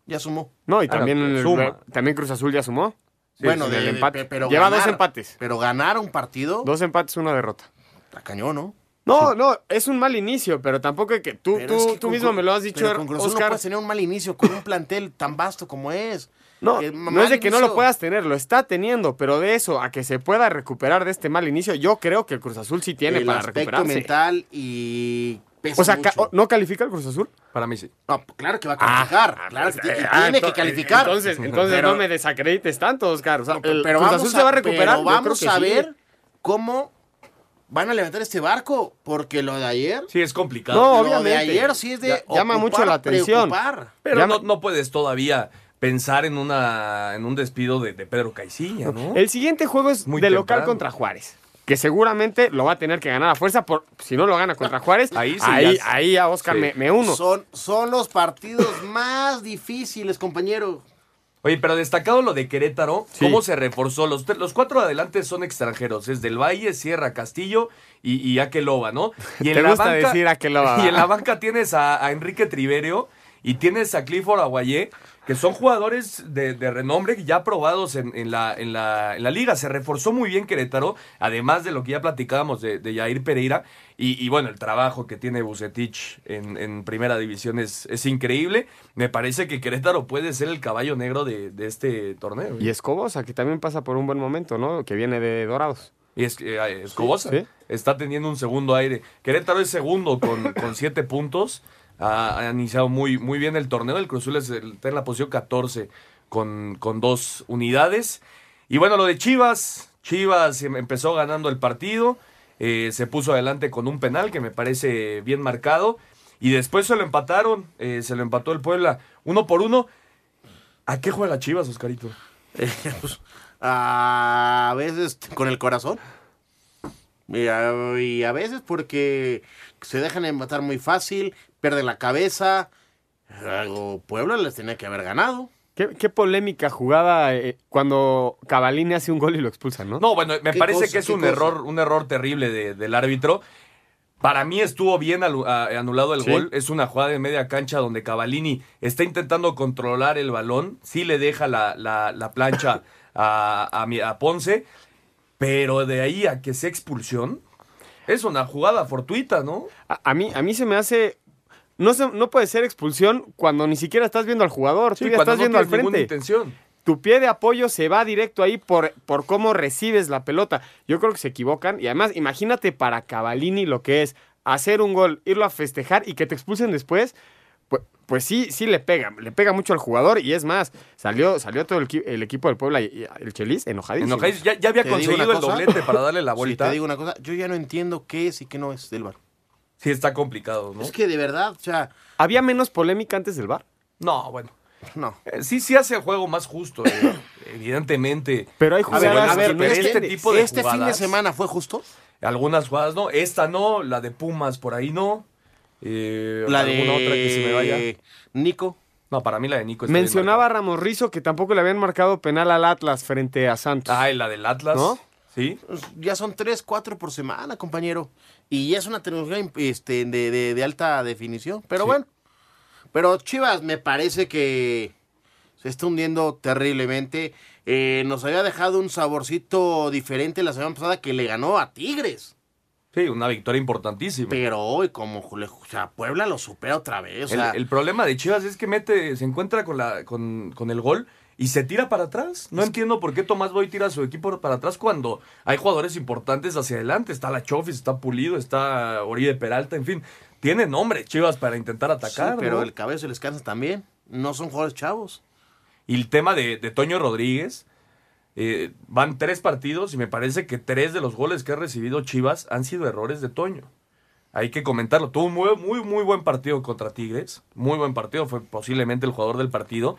Ya sumó. No, y Ah, también, no, en el- suma. también Cruz Azul ya sumó. Sí, bueno, en de, el de- empate. pero Lleva ganar- dos empates. Pero ganar un partido, Dos empates, una derrota. está cañón, ¿no? No, no, es un mal inicio, pero tampoco es que tú, tú, es que tú mismo Cruz- me lo has dicho, pero con Cruz Azul no puedes tener un mal inicio con un plantel tan vasto como es. No, Que no es de que no lo puedas tener, lo está teniendo, pero de eso a que se pueda recuperar de este mal inicio, yo creo que el Cruz Azul sí tiene el para aspecto recuperarse. mental y pesa O sea, ca-. ¿no califica el Cruz Azul? Para mí sí. No, claro que va a calificar. claro que tiene, Ah, tiene que ento- calificar. Entonces, entonces Pero- no me desacredites tanto, Oscar. O sea, el pero Cruz vamos Azul se va a recuperar. pero yo creo vamos que a sí. ver cómo van a levantar este barco. Porque lo de ayer. Sí, es complicado. No, lo de obviamente. ayer sí es de. Ya- llama ocupar, mucho la atención. preocupar. Pero Ya no, puedes todavía pensar en una en un despido de, de Pedro Caiciña, ¿no? El siguiente juego es Muy de local temprano. contra Juárez. Que seguramente lo va a tener que ganar a fuerza. Por, si no lo gana contra Juárez, Ahí ahí, sí, ya- ahí, a Oscar sí. me, me uno. Son, son los partidos más difíciles, compañero. Oye, pero destacado lo de Querétaro, cómo se reforzó. Los, los cuatro adelante son extranjeros. Es del Valle, Sierra, Castillo y, y Akeloba, ¿no? Y Te gusta decir Akeloba, Y en la banca tienes a, a Enrique Triverio y tienes a Clifford Aguayé, que son jugadores de, de renombre ya probados en, en la, en, la, en la liga. Se reforzó muy bien Querétaro, además de lo que ya platicábamos de, de Jair Pereira. Y, y bueno, el trabajo que tiene Bucetich en, en primera división es, es increíble. Me parece que Querétaro puede ser el caballo negro de, de este torneo. Y Escobosa, que también pasa por un buen momento, ¿no? Que viene de Dorados. Y es, eh, Escobosa Sí. está teniendo un segundo aire. Querétaro es segundo con, con siete puntos. Ha, iniciado muy, muy bien el torneo. El Cruz Azul está en la posición 14 con, con dos unidades. Y bueno, lo de Chivas. Chivas em- empezó ganando el partido. eh, se puso adelante con un penal que me parece bien marcado. Y después se lo empataron. eh, se lo empató el Puebla uno por uno. ¿A qué juega Chivas, Oscarito? Pues, a veces con el corazón. Y y a veces porque se dejan empatar muy fácil, pierden la cabeza. Algo Puebla les tenía que haber ganado. Qué, qué polémica jugada eh, cuando Cavalini hace un gol y lo expulsan, ¿no? No, bueno, me ¿Qué parece cosa, que es un cosa? error, un error terrible de- del árbitro. Para mí estuvo bien anulado el Sí. gol. Es una jugada de media cancha donde Cavallini está intentando controlar el balón. Sí le deja la, la- la plancha a, a a Ponce. Pero de ahí a que sea expulsión, es una jugada fortuita, ¿no? A, a mí, a mí se me hace. No, se- no puede ser expulsión cuando ni siquiera estás viendo al jugador. Sí, tú ya estás no viendo al frente. intención. Tu pie de apoyo se va directo ahí por, por cómo recibes la pelota. Yo creo que se equivocan. Y además, imagínate para Cavalini lo que es hacer un gol, irlo a festejar y que te expulsen después. Pues, pues sí, sí le pega. Le pega mucho al jugador. Y es más, salió, salió todo el, equi- el equipo del Puebla y, y el Chelis enojadísimo. Enojadísimo. Ya- ya había conseguido el cosa. doblete para darle la Sí, vuelta. te digo una cosa, yo ya no entiendo qué es y qué no es del bar. Sí, está complicado, ¿no? Es que de verdad, o sea, ¿Había menos polémica antes del bar? No, bueno. no. Eh, Sí, sí hace el juego más justo, eh, evidentemente. Pero hay A ver, jugadas a ver, pero este, tipo de este fin de semana fue justo. Algunas jugadas no, esta no, la de Pumas por ahí no. Eh, La alguna de otra que se me vaya. Nico. No, para mí la de Nico Mencionaba a Ramos Rizo que tampoco le habían marcado penal al Atlas frente a Santos. Ah, y la del Atlas. ¿No? Sí. Pues, Ya son tres, cuatro por semana, compañero. Y ya es una tecnología este, de, de- de alta definición. Pero bueno. Pero Chivas me parece que se está hundiendo terriblemente. Eh, nos había dejado un saborcito diferente la semana pasada que le ganó a Tigres. Sí, una victoria importantísima. Pero hoy, como o sea, Puebla lo supera otra vez. O el, sea, el problema de Chivas es que mete, se encuentra con, la, con, con el gol y se tira para atrás. No entiendo por qué Tomás Boy tira a su equipo para atrás cuando hay jugadores importantes hacia adelante. Está la Chofis, está Pulido, está Oribe Peralta, en fin. Tiene nombre Chivas para intentar sí, atacar. pero ¿no? el cabello se les cansa también. No son jugadores chavos. Y el tema de, de Toño Rodríguez, eh, van tres partidos y me parece que tres de los goles que ha recibido Chivas han sido errores de Toño. Hay que comentarlo. Tuvo un muy, muy, muy buen partido contra Tigres. Muy buen partido. Fue posiblemente el jugador del partido.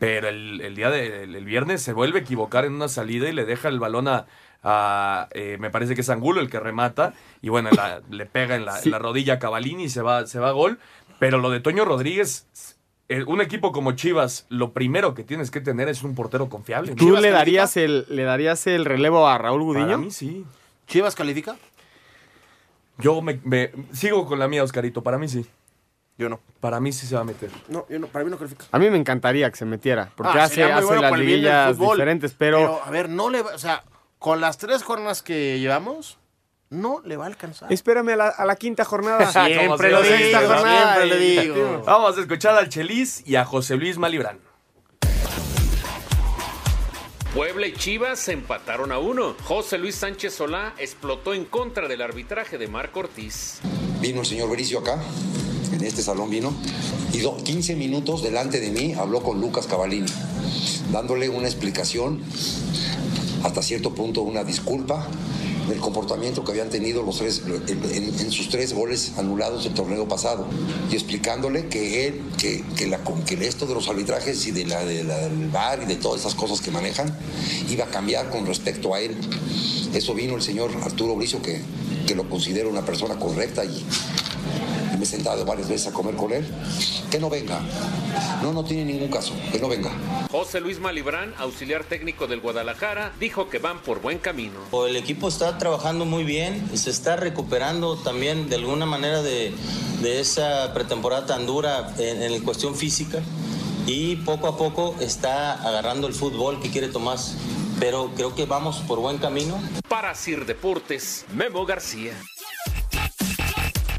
Pero el, el día del el viernes se vuelve a equivocar en una salida y le deja el balón a. a, eh, me parece que es Angulo el que remata. Y bueno, la- le pega en la, en la rodilla a Cavalini y se va, se va a gol. Pero lo de Toño Rodríguez. Eh, Un equipo como Chivas, lo primero que tienes que tener es un portero confiable. ¿Tú le darías, el, le darías el relevo a Raúl Gudiño? Para mí sí. ¿Chivas califica? Yo me, me- sigo con la mía, Oscarito. Para mí sí. Yo no. Para mí sí se va a meter. No, yo no, para mí no califica. A mí me encantaría que se metiera, porque Ah, hace, hace bueno las liguillas fútbol, diferentes, pero, a ver, no le va, o sea, con las tres jornadas que llevamos, no le va a alcanzar. espérame a la, a la quinta jornada. Siempre lo digo, sexta jornada. siempre le digo. Vamos a escuchar al Chelis y a José Luis Malibrán. Puebla y Chivas se empataron a uno. José Luis Sánchez Solá explotó en contra del arbitraje de Marco Ortiz. Vino el señor Bericio acá, en este salón vino, y do- 15 minutos delante de mí habló con Lucas Cavallini, dándole una explicación, hasta cierto punto una disculpa del comportamiento que habían tenido los tres, en, sus tres goles anulados el torneo pasado, y explicándole que él, que, que, la, que esto de los arbitrajes y de la, de la- del VAR y de todas esas cosas que manejan, iba a cambiar con respecto a él. Eso vino el señor Arturo Bricio, que, que lo considero una persona correcta y me he sentado varias veces a comer con él, que no venga. No, no tiene ningún caso, que no venga. José Luis Malibrán, auxiliar técnico del Guadalajara, dijo que van por buen camino. El equipo está trabajando muy bien y se está recuperando también de alguna manera de, de esa pretemporada tan dura en, en cuestión física y poco a poco está agarrando el fútbol que quiere Tomás. Pero creo que vamos por buen camino. Para Sir Deportes, Memo García.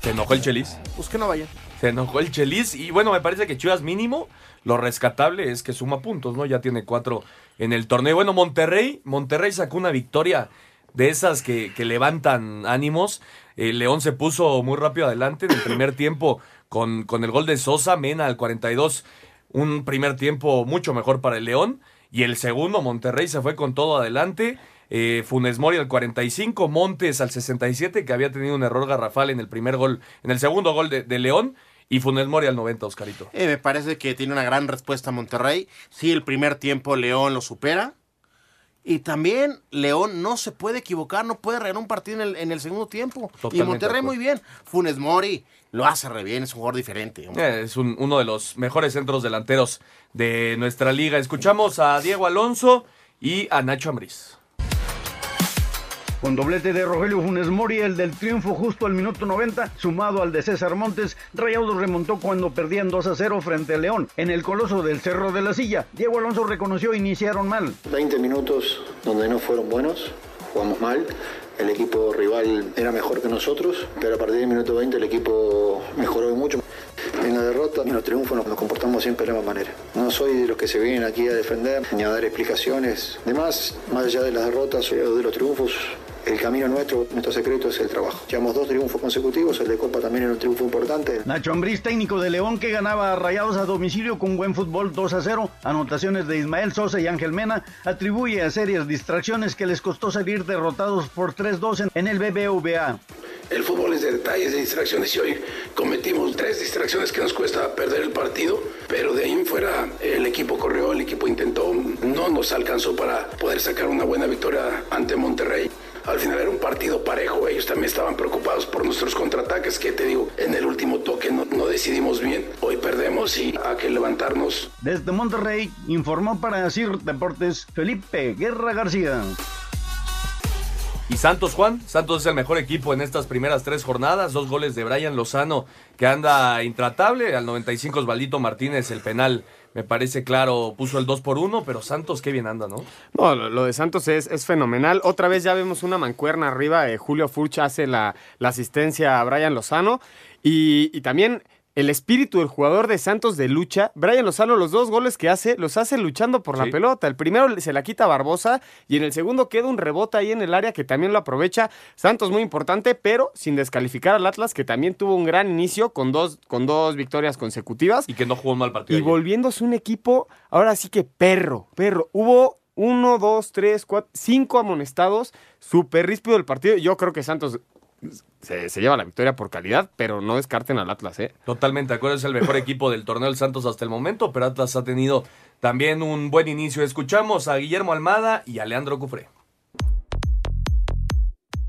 Se enojó el Chelis. Pues que no vaya. Se enojó el Chelis. Y bueno, me parece que Chivas mínimo, lo rescatable es que suma puntos, ¿no? Ya tiene cuatro en el torneo. Bueno, Monterrey, Monterrey sacó una victoria de esas que, que levantan ánimos. El León se puso muy rápido adelante en el primer tiempo con, con el gol de Sosa, Mena al 42. Un primer tiempo mucho mejor para el León. Y el segundo, Monterrey se fue con todo adelante. Eh, Funes Mori al 45, Montes al 67, que había tenido un error garrafal en el primer gol, en el segundo gol de, de León. Y Funes Mori al 90, Oscarito. Eh, me parece que tiene una gran respuesta Monterrey. Sí, el primer tiempo León lo supera. Y también León no se puede equivocar, no puede regalar un partido en el, en el segundo tiempo. Totalmente y Monterrey muy bien. Funes Mori lo hace re bien, es un jugador diferente. Eh, es un- uno de los mejores centros delanteros de nuestra liga. Escuchamos a Diego Alonso y a Nacho Ambriz. Con doblete de Rogelio Funes Mori, el del triunfo justo al minuto 90, sumado al de César Montes, Rayados remontó cuando perdían 2 a 0 frente a León en el coloso del Cerro de la Silla. Diego Alonso reconoció iniciaron mal. 20 minutos donde no fueron buenos, jugamos mal. El equipo rival era mejor que nosotros, pero a partir del minuto 20 el equipo mejoró mucho. En la derrota, en los triunfos nos comportamos siempre de la misma manera. No soy de los que se vienen aquí a defender ni a dar explicaciones. Además, más allá de las derrotas o de los triunfos, el camino nuestro, nuestro secreto es el trabajo. Llevamos dos triunfos consecutivos, el de Copa también era un triunfo importante. Nacho Ambriz, técnico de León, que ganaba a Rayados a domicilio con buen fútbol 2 a 0. Anotaciones de Ismael Sosa y Ángel Mena atribuye a serias distracciones que les costó salir derrotados por 3-2 en- en el BBVA. El fútbol es de detalles, de distracciones y hoy cometimos tres distracciones que nos cuesta perder el partido, pero de ahí en fuera el equipo corrió, el equipo intentó, no nos alcanzó para poder sacar una buena victoria ante Monterrey. Al final era un partido parejo, ellos también estaban preocupados por nuestros contraataques que te digo, en el último toque no, no decidimos bien, hoy perdemos y hay que levantarnos. Desde Monterrey informó para CIR Deportes Felipe Guerra García. Y Santos, Juan. Santos es el mejor equipo en estas primeras tres jornadas. Dos goles de Brian Lozano, que anda intratable. Al 95 Osvaldito Martínez, el penal, me parece claro, puso el 2 por 1, pero Santos qué bien anda, ¿no? No, lo, de Santos es, es fenomenal. Otra vez ya vemos una mancuerna arriba. eh, Julio Furch hace la, la asistencia a Brian Lozano. Y, y también el espíritu del jugador de Santos de lucha. Brian Lozano, los dos goles que hace, los hace luchando por la pelota. El primero se la quita a Barbosa y en el segundo queda un rebote ahí en el área que también lo aprovecha. Santos muy importante, pero sin descalificar al Atlas, que también tuvo un gran inicio con dos, con dos victorias consecutivas. Y que no jugó un mal partido. Y ayer. volviéndose un equipo, ahora sí que perro, perro. Hubo uno, dos, tres, cuatro, cinco amonestados, súper ríspido el partido. Yo creo que Santos se, lleva la victoria por calidad, pero no descarten al Atlas, ¿eh? Totalmente, de acuerdo, es el mejor equipo del torneo del Santos hasta el momento, pero Atlas ha tenido también un buen inicio. Escuchamos a Guillermo Almada y a Leandro Cufré.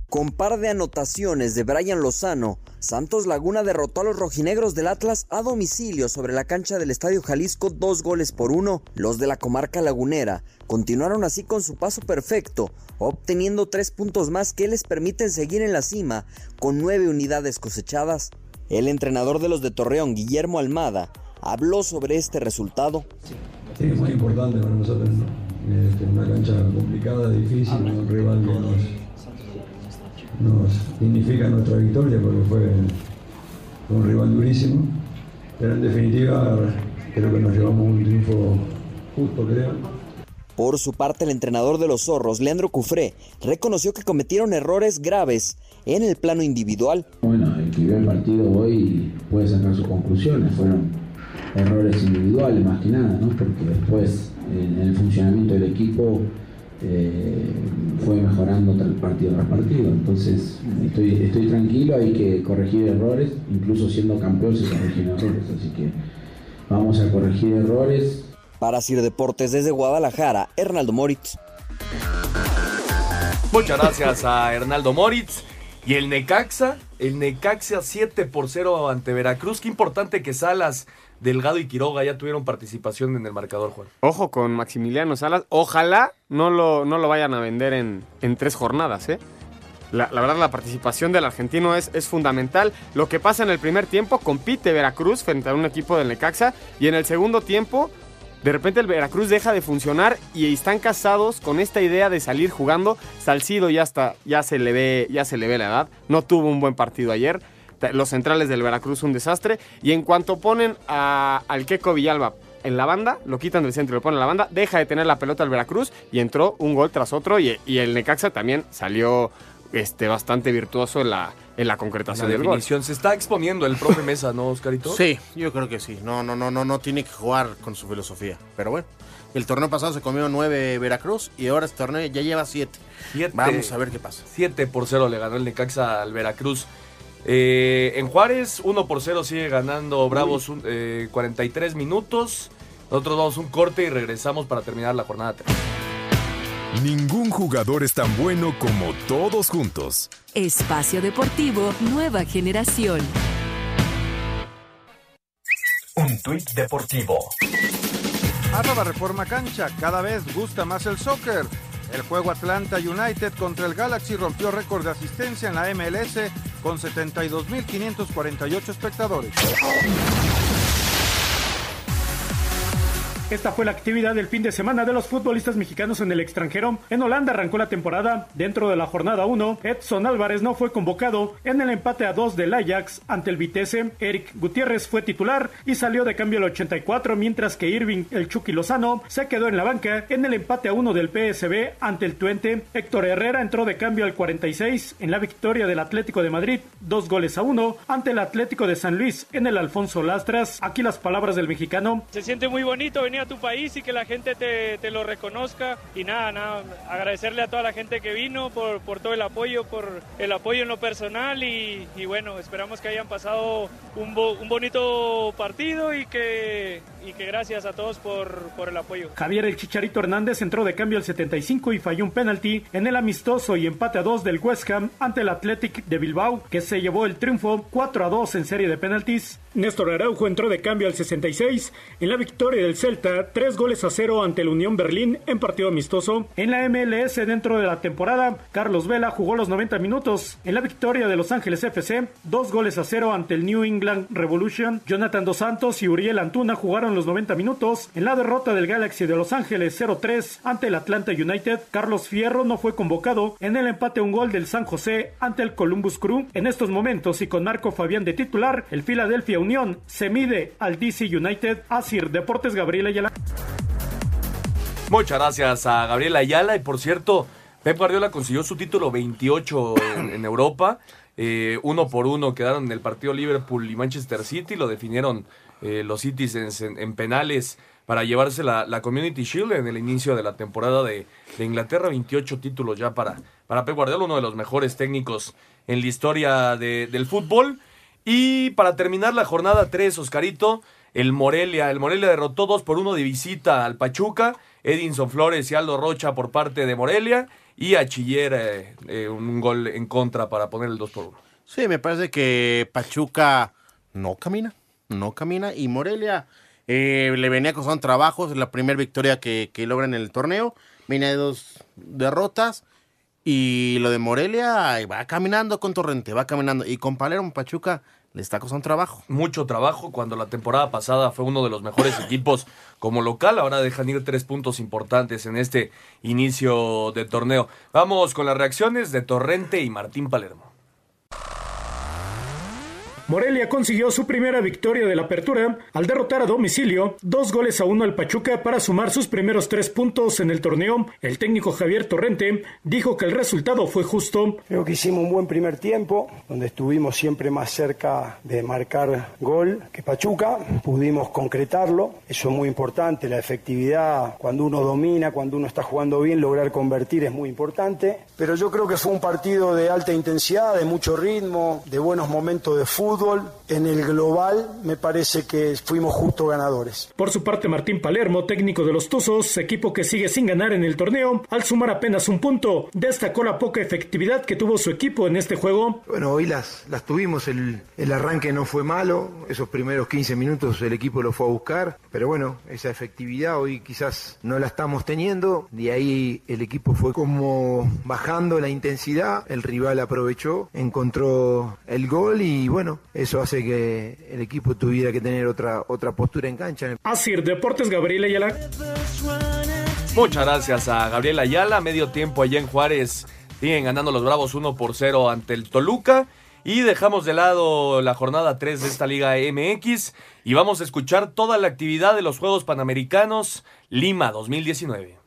Con par de anotaciones de Brian Lozano, Santos Laguna derrotó a los rojinegros del Atlas a domicilio sobre la cancha del Estadio Jalisco dos goles por uno. Los de la comarca lagunera continuaron así con su paso perfecto, obteniendo tres puntos más que les permiten seguir en la cima con nueve unidades cosechadas. El entrenador de los de Torreón, Guillermo Almada, habló sobre este resultado. Sí, es muy importante para nosotros, ¿no? Este, una cancha complicada, difícil, un rival que nos, nos significa nuestra victoria porque fue un rival durísimo, pero en definitiva creo que nos llevamos un triunfo justo, creo. Por su parte, el entrenador de los zorros, Leandro Cufré, reconoció que cometieron errores graves en el plano individual. Bueno, el que vio el partido hoy puede sacar sus conclusiones. Fueron errores individuales más que nada, ¿no? Porque después en el funcionamiento del equipo eh, fue mejorando tra- partido tras partido. Entonces estoy, estoy tranquilo, hay que corregir errores, incluso siendo campeón se corrigen errores. Así que vamos a corregir errores. Para Sir Deportes desde Guadalajara, Hernaldo Moritz. Muchas gracias a Hernaldo Moritz. Y el Necaxa, el Necaxa 7 por 0 ante Veracruz. Qué importante que Salas, Delgado y Quiroga ya tuvieron participación en el marcador, Juan. Ojo con Maximiliano Salas. Ojalá no lo, no lo vayan a vender en, en tres jornadas, ¿eh? La, la, verdad, la participación del argentino es, es, fundamental. Lo que pasa en el primer tiempo, compite Veracruz frente a un equipo del Necaxa. Y en el segundo tiempo, de repente el Veracruz deja de funcionar y están casados con esta idea de salir jugando. Salcido ya, está, ya, se, le ve, ya se le ve la edad. No tuvo un buen partido ayer. Los centrales del Veracruz un desastre. Y en cuanto ponen al Queco Villalba en la banda, lo quitan del centro y lo ponen en la banda, deja de tener la pelota el Veracruz y entró un gol tras otro. Y el Necaxa también salió este, bastante virtuoso en la, en la concretación la del definición. Se está exponiendo el profe Mesa, ¿no, Oscarito? Sí, yo creo que sí. No, no, no, no, no tiene que jugar con su filosofía. Pero bueno, el torneo pasado se comió nueve Veracruz y ahora este torneo ya lleva siete. siete Vamos a ver qué pasa. 7 por 0 le ganó el Necaxa al Veracruz. Eh, en Juárez, 1 por 0 sigue ganando Bravos un, eh, 43 minutos. Nosotros vamos un corte y regresamos para terminar la jornada 3. Ningún jugador es tan bueno como todos juntos. Espacio Deportivo Nueva Generación. Un tuit deportivo. Arroba Reforma Cancha. Cada vez gusta más el soccer. El juego Atlanta United contra el Galaxy rompió récord de asistencia en la MLS con 72.548 espectadores. Esta fue la actividad del fin de semana de los futbolistas mexicanos en el extranjero. En Holanda arrancó la temporada. Dentro de la jornada 1, Edson Álvarez no fue convocado en el empate a 2 del Ajax ante el Vitesse. Eric Gutiérrez fue titular y salió de cambio el 84, mientras que Irving el Chucky Lozano se quedó en la banca en el empate a 1 del PSB ante el Twente. Héctor Herrera entró de cambio al 46 en la victoria del Atlético de Madrid, dos goles a uno ante el Atlético de San Luis en el Alfonso Lastras. Aquí las palabras del mexicano. Se siente muy bonito venir a tu país y que la gente te, te, lo reconozca. Y nada, nada, agradecerle a toda la gente que vino por, por todo el apoyo, por el apoyo en lo personal y, y bueno, esperamos que hayan pasado un, bo, un bonito partido y que, y que gracias a todos por, por el apoyo. Javier El Chicharito Hernández entró de cambio al 75 y falló un penalti en el amistoso y empate a 2 del West Ham ante el Athletic de Bilbao, que se llevó el triunfo 4 a 2 en serie de penaltis. Néstor Araujo entró de cambio al 66 en la victoria del Celta, 3 goles a 0 ante el Unión Berlín en partido amistoso. En la MLS dentro de la temporada, Carlos Vela jugó los 90 minutos en la victoria de Los Ángeles FC, 2 goles a 0 ante el New England Revolution. Jonathan Dos Santos y Uriel Antuna jugaron los 90 minutos en la derrota del Galaxy de Los Ángeles 0-3 ante el Atlanta United. Carlos Fierro no fue convocado en el empate un gol del San José ante el Columbus Crew. En estos momentos y con Marco Fabián de titular, el Philadelphia Unión se mide al DC United. Asir Deportes Gabriel Muchas gracias a Gabriel Ayala y por cierto, Pep Guardiola consiguió su título 28 en, Europa. Eh, uno por uno quedaron en el partido Liverpool y Manchester City. Lo definieron eh, los Citizens en, en, penales para llevarse la, Community Shield en el inicio de la temporada de, Inglaterra. 28 títulos ya para, para Pep Guardiola, uno de los mejores técnicos en la historia de, del fútbol. Y para terminar la jornada 3, Oscarito, el Morelia. El Morelia derrotó 2 por 1 de visita al Pachuca. Edinson Flores y Aldo Rocha por parte de Morelia. Y a Chiller eh, eh, un gol en contra para poner el 2 por 1. Sí, me parece que Pachuca no camina. No camina. Y Morelia eh, le venía costando trabajos. La primera victoria que, que logra en el torneo. Viene de dos derrotas. Y lo de Morelia va caminando con Torrente, va caminando. Y con Palermo Pachuca le está costando trabajo. Mucho trabajo cuando la temporada pasada fue uno de los mejores equipos como local. Ahora dejan ir tres puntos importantes en este inicio de torneo. Vamos con las reacciones de Torrente y Martín Palermo. Morelia consiguió su primera victoria de la apertura al derrotar a domicilio dos goles a uno al Pachuca para sumar sus primeros tres puntos en el torneo. El técnico Javier Torrente dijo que el resultado fue justo. Creo que hicimos un buen primer tiempo, donde estuvimos siempre más cerca de marcar gol que Pachuca. Pudimos concretarlo, eso es muy importante, la efectividad cuando uno domina, cuando uno está jugando bien, lograr convertir es muy importante. Pero yo creo que fue un partido de alta intensidad, de mucho ritmo, de buenos momentos de fútbol fútbol, en el global, me parece que fuimos justo ganadores. Por su parte, Martín Palermo, técnico de los Tuzos, equipo que sigue sin ganar en el torneo, al sumar apenas un punto, destacó la poca efectividad que tuvo su equipo en este juego. Bueno, hoy las, las tuvimos, el, el arranque no fue malo, esos primeros 15 minutos el equipo lo fue a buscar, pero bueno, esa efectividad hoy quizás no la estamos teniendo, de ahí el equipo fue como bajando la intensidad, el rival aprovechó, encontró el gol y bueno, eso hace que el equipo tuviera que tener otra, otra postura en cancha. Así, Deportes Gabriel Ayala. Muchas gracias a Gabriel Ayala, medio tiempo allá en Juárez, siguen ganando los Bravos 1 por 0 ante el Toluca. Y dejamos de lado la jornada 3 de esta Liga MX y vamos a escuchar toda la actividad de los Juegos Panamericanos Lima 2019.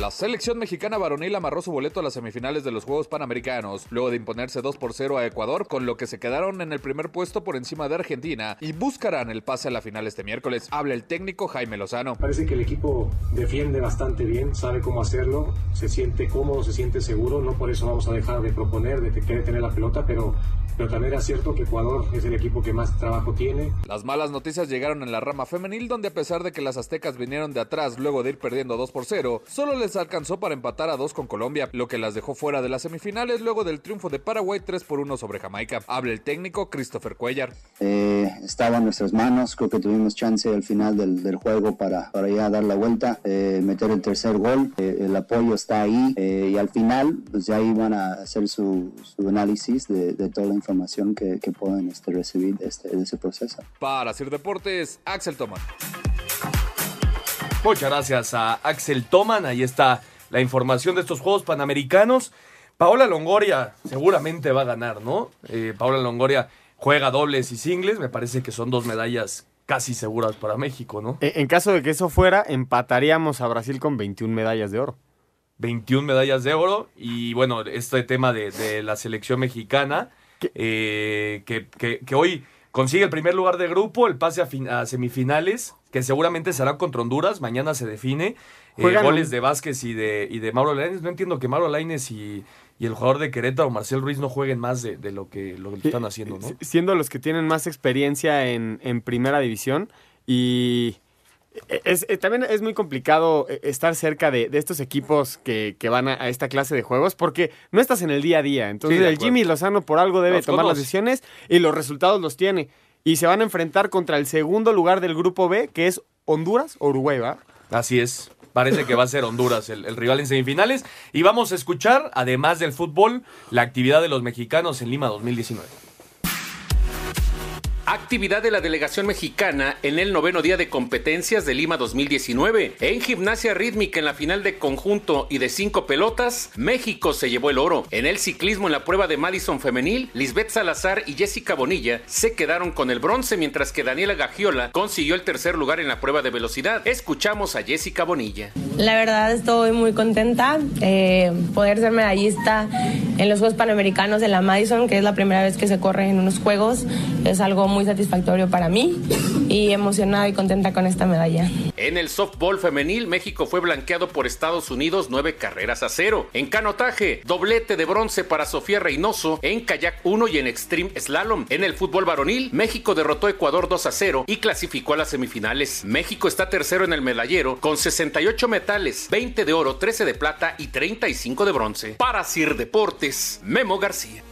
La selección mexicana varonil amarró su boleto a las semifinales de los Juegos Panamericanos, luego de imponerse 2 por 0 a Ecuador, con lo que se quedaron en el primer puesto por encima de Argentina y buscarán el pase a la final este miércoles. Habla el técnico Jaime Lozano. Parece que el equipo defiende bastante bien, sabe cómo hacerlo, se siente cómodo, se siente seguro, no por eso vamos a dejar de proponer, de querer tener la pelota, pero pero también era cierto que Ecuador es el equipo que más trabajo tiene. Las malas noticias llegaron en la rama femenil, donde a pesar de que las aztecas vinieron de atrás luego de ir perdiendo 2 por 0, solo les alcanzó para empatar a 2 con Colombia, lo que las dejó fuera de las semifinales luego del triunfo de Paraguay 3 por 1 sobre Jamaica. Habla el técnico Christopher Cuellar. Eh, estaba en nuestras manos, creo que tuvimos chance al final del, del juego para, para ya dar la vuelta, eh, meter el tercer gol, eh, el apoyo está ahí y al final pues ya iban a hacer su, su análisis de, de toda la información información que, que pueden este, recibir de, este, de ese proceso. Para Sir Deportes, Axel Toman. Muchas gracias a Axel Toman. Ahí está la información de estos Juegos Panamericanos. Paola Longoria seguramente va a ganar, ¿no? Eh, Paola Longoria juega dobles y singles. Me parece que son dos medallas casi seguras para México, ¿no? En caso de que eso fuera, empataríamos a Brasil con 21 medallas de oro. 21 medallas de oro. Y bueno, este tema de, de la selección mexicana, eh, que, que, que, hoy consigue el primer lugar de grupo, el pase a, fin, a semifinales, que seguramente será contra Honduras, mañana se define. Eh, goles de Vázquez y de, y de Mauro Lainez. No entiendo que Mauro Lainez y, y el jugador de Querétaro, Marcel Ruiz, no jueguen más de, de lo, que, lo que están haciendo, ¿no? Siendo los que tienen más experiencia en, en primera división y... Es, es, también es muy complicado eh, estar cerca de, de estos equipos que, que van a, a, esta clase de juegos porque no estás en el día a día. Entonces, sí, el Jimmy Lozano por algo debe los tomar las decisiones y los resultados los tiene. Y se van a enfrentar contra el segundo lugar del grupo B, que es Honduras o Uruguay, ¿va? Así es. Parece que va a ser Honduras el, el, rival en semifinales. Y vamos a escuchar, además del fútbol, la actividad de los mexicanos en Lima 2019. Actividad de la delegación mexicana en el noveno día de competencias de Lima 2019. En gimnasia rítmica en la final de conjunto y de cinco pelotas, México se llevó el oro. En el ciclismo en la prueba de Madison femenil, Lisbeth Salazar y Jessica Bonilla se quedaron con el bronce, mientras que Daniela Gagiola consiguió el tercer lugar en la prueba de velocidad. Escuchamos a Jessica Bonilla. La verdad estoy muy contenta eh, poder ser medallista en los Juegos Panamericanos de la Madison, que es la primera vez que se corre en unos Juegos. Es algo muy satisfactorio para mí y emocionada y contenta con esta medalla. En el softball femenil, México fue blanqueado por Estados Unidos nueve carreras a cero. En canotaje, doblete de bronce para Sofía Reynoso en kayak 1 y en extreme slalom. En el fútbol varonil, México derrotó a Ecuador 2 a 0 y clasificó a las semifinales. México está tercero en el medallero con 68 metales, 20 de oro, 13 de plata y 35 de bronce. Para Sir Deportes, Memo García.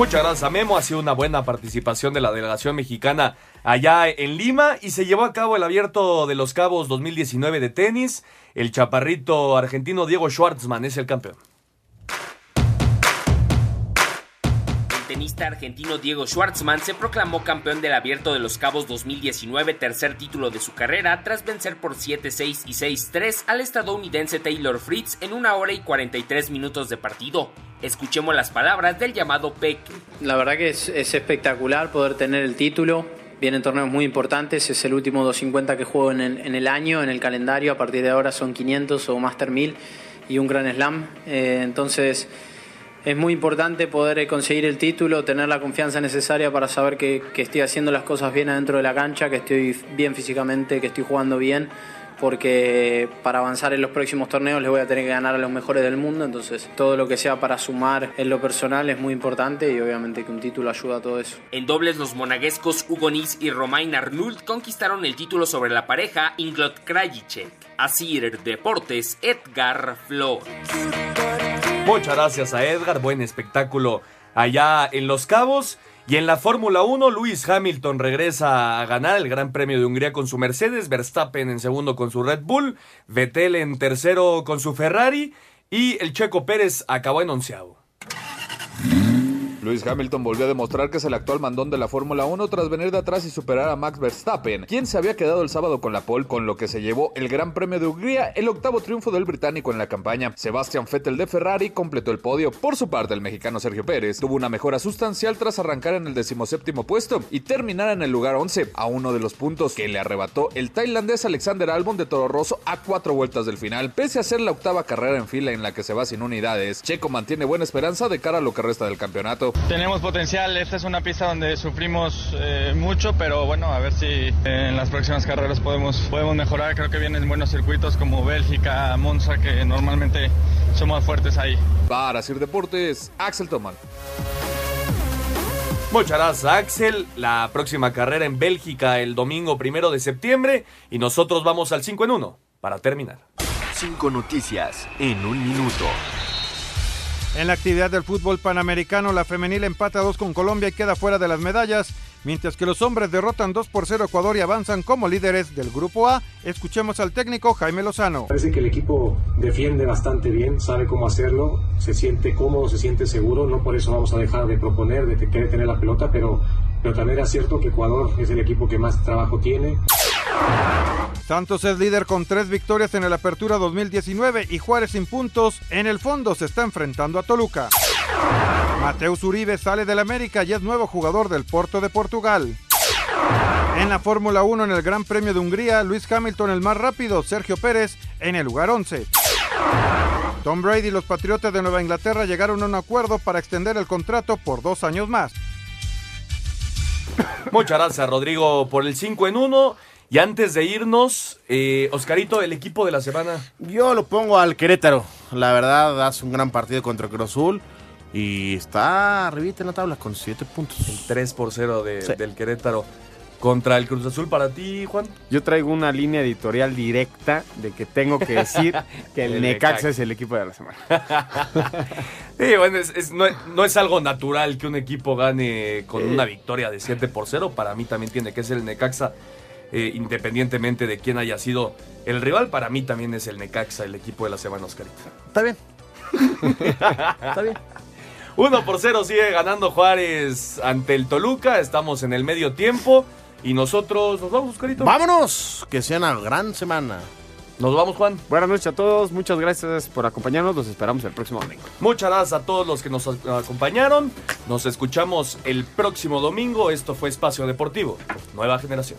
Muchas gracias Memo, ha sido una buena participación de la delegación mexicana allá en Lima y se llevó a cabo el abierto de los Cabos 2019 de tenis. El chaparrito argentino Diego Schwartzman es el campeón. Tenista argentino Diego Schwartzman se proclamó campeón del Abierto de los Cabos 2019, tercer título de su carrera, tras vencer por 7-6 y 6-3 al estadounidense Taylor Fritz en una hora y 43 minutos de partido. Escuchemos las palabras del llamado PEC. La verdad que es, es espectacular poder tener el título. Vienen torneos muy importantes, es el último 250 que juego en el, en el año, en el calendario. A partir de ahora son 500 o Master 1000 y un Gran Slam. Eh, entonces es muy importante poder conseguir el título, tener la confianza necesaria para saber que, que, estoy haciendo las cosas bien adentro de la cancha, que estoy bien físicamente, que estoy jugando bien, porque para avanzar en los próximos torneos les voy a tener que ganar a los mejores del mundo, entonces todo lo que sea para sumar en lo personal es muy importante y obviamente que un título ayuda a todo eso. En dobles, los monaguescos Hugo Nis y Romain Arnould conquistaron el título sobre la pareja Inglot Krajicek. Asir Deportes, Edgar Flores. Muchas gracias a Edgar, buen espectáculo allá en Los Cabos. Y en la Fórmula 1, Lewis Hamilton regresa a ganar el Gran Premio de Hungría con su Mercedes, Verstappen en segundo con su Red Bull, Vettel en tercero con su Ferrari y el Checo Pérez acabó en onceavo. Lewis Hamilton volvió a demostrar que es el actual mandón de la Fórmula 1 tras venir de atrás y superar a Max Verstappen, quien se había quedado el sábado con la pole, con lo que se llevó el Gran Premio de Hungría, el octavo triunfo del británico en la campaña. Sebastian Vettel de Ferrari completó el podio. Por su parte, el mexicano Sergio Pérez tuvo una mejora sustancial tras arrancar en el decimoséptimo puesto y terminar en el lugar 11, a uno de los puntos que le arrebató el tailandés Alexander Albon de Toro Rosso a cuatro vueltas del final. Pese a ser la octava carrera en fila en la que se va sin unidades, Checo mantiene buena esperanza de cara a lo que resta del campeonato. Tenemos potencial, esta es una pista donde sufrimos eh, mucho, pero bueno, a ver si eh, en las próximas carreras podemos, podemos mejorar. Creo que vienen buenos circuitos como Bélgica, Monza, que normalmente somos fuertes ahí. Para Sir Deportes, Axel Toman. Muchas gracias, Axel. La próxima carrera en Bélgica el domingo primero de septiembre y nosotros vamos al 5 en 1 para terminar. Cinco noticias en un minuto. En la actividad del fútbol panamericano, la femenil empata 2 con Colombia y queda fuera de las medallas, mientras que los hombres derrotan 2 por 0 a Ecuador y avanzan como líderes del Grupo A. Escuchemos al técnico Jaime Lozano. Parece que el equipo defiende bastante bien, sabe cómo hacerlo, se siente cómodo, se siente seguro, no por eso vamos a dejar de proponer, de querer tener la pelota, pero, pero también es cierto que Ecuador es el equipo que más trabajo tiene. Santos es líder con tres victorias en el Apertura 2019 y Juárez sin puntos en el fondo se está enfrentando a Toluca. Mateus Uribe sale del América y es nuevo jugador del Porto de Portugal. En la Fórmula 1 en el Gran Premio de Hungría, Luis Hamilton el más rápido, Sergio Pérez en el lugar 11. Tom Brady y los Patriotas de Nueva Inglaterra llegaron a un acuerdo para extender el contrato por dos años más. Muchas gracias, Rodrigo, por el 5 en 1. Y antes de irnos, eh, Oscarito, el equipo de la semana. Yo lo pongo al Querétaro. La verdad, hace un gran partido contra Cruz Azul. Y está arribita en la tabla con 7 puntos. El 3 por 0 de, del Querétaro. Contra el Cruz Azul para ti, Juan. Yo traigo una línea editorial directa de que tengo que decir que el, El Necaxa Necaxa. es el equipo de la semana. Sí, bueno, es- es- no, no es algo natural que un equipo gane con una victoria de 7 por 0. Para mí también tiene que ser el Necaxa, eh, independientemente de quién haya sido el rival. Para mí también es el Necaxa, el equipo de la semana, Oscarito. Está bien. Está bien. 1 por 0 sigue ganando Juárez ante el Toluca. Estamos en el medio tiempo. Y nosotros nos vamos, Oscarito. Vámonos, que sea una gran semana. Nos vamos, Juan. Buenas noches a todos, muchas gracias por acompañarnos, los esperamos el próximo domingo. Muchas gracias a todos los que nos acompañaron. Nos escuchamos el próximo domingo. Esto fue Espacio Deportivo, Nueva Generación.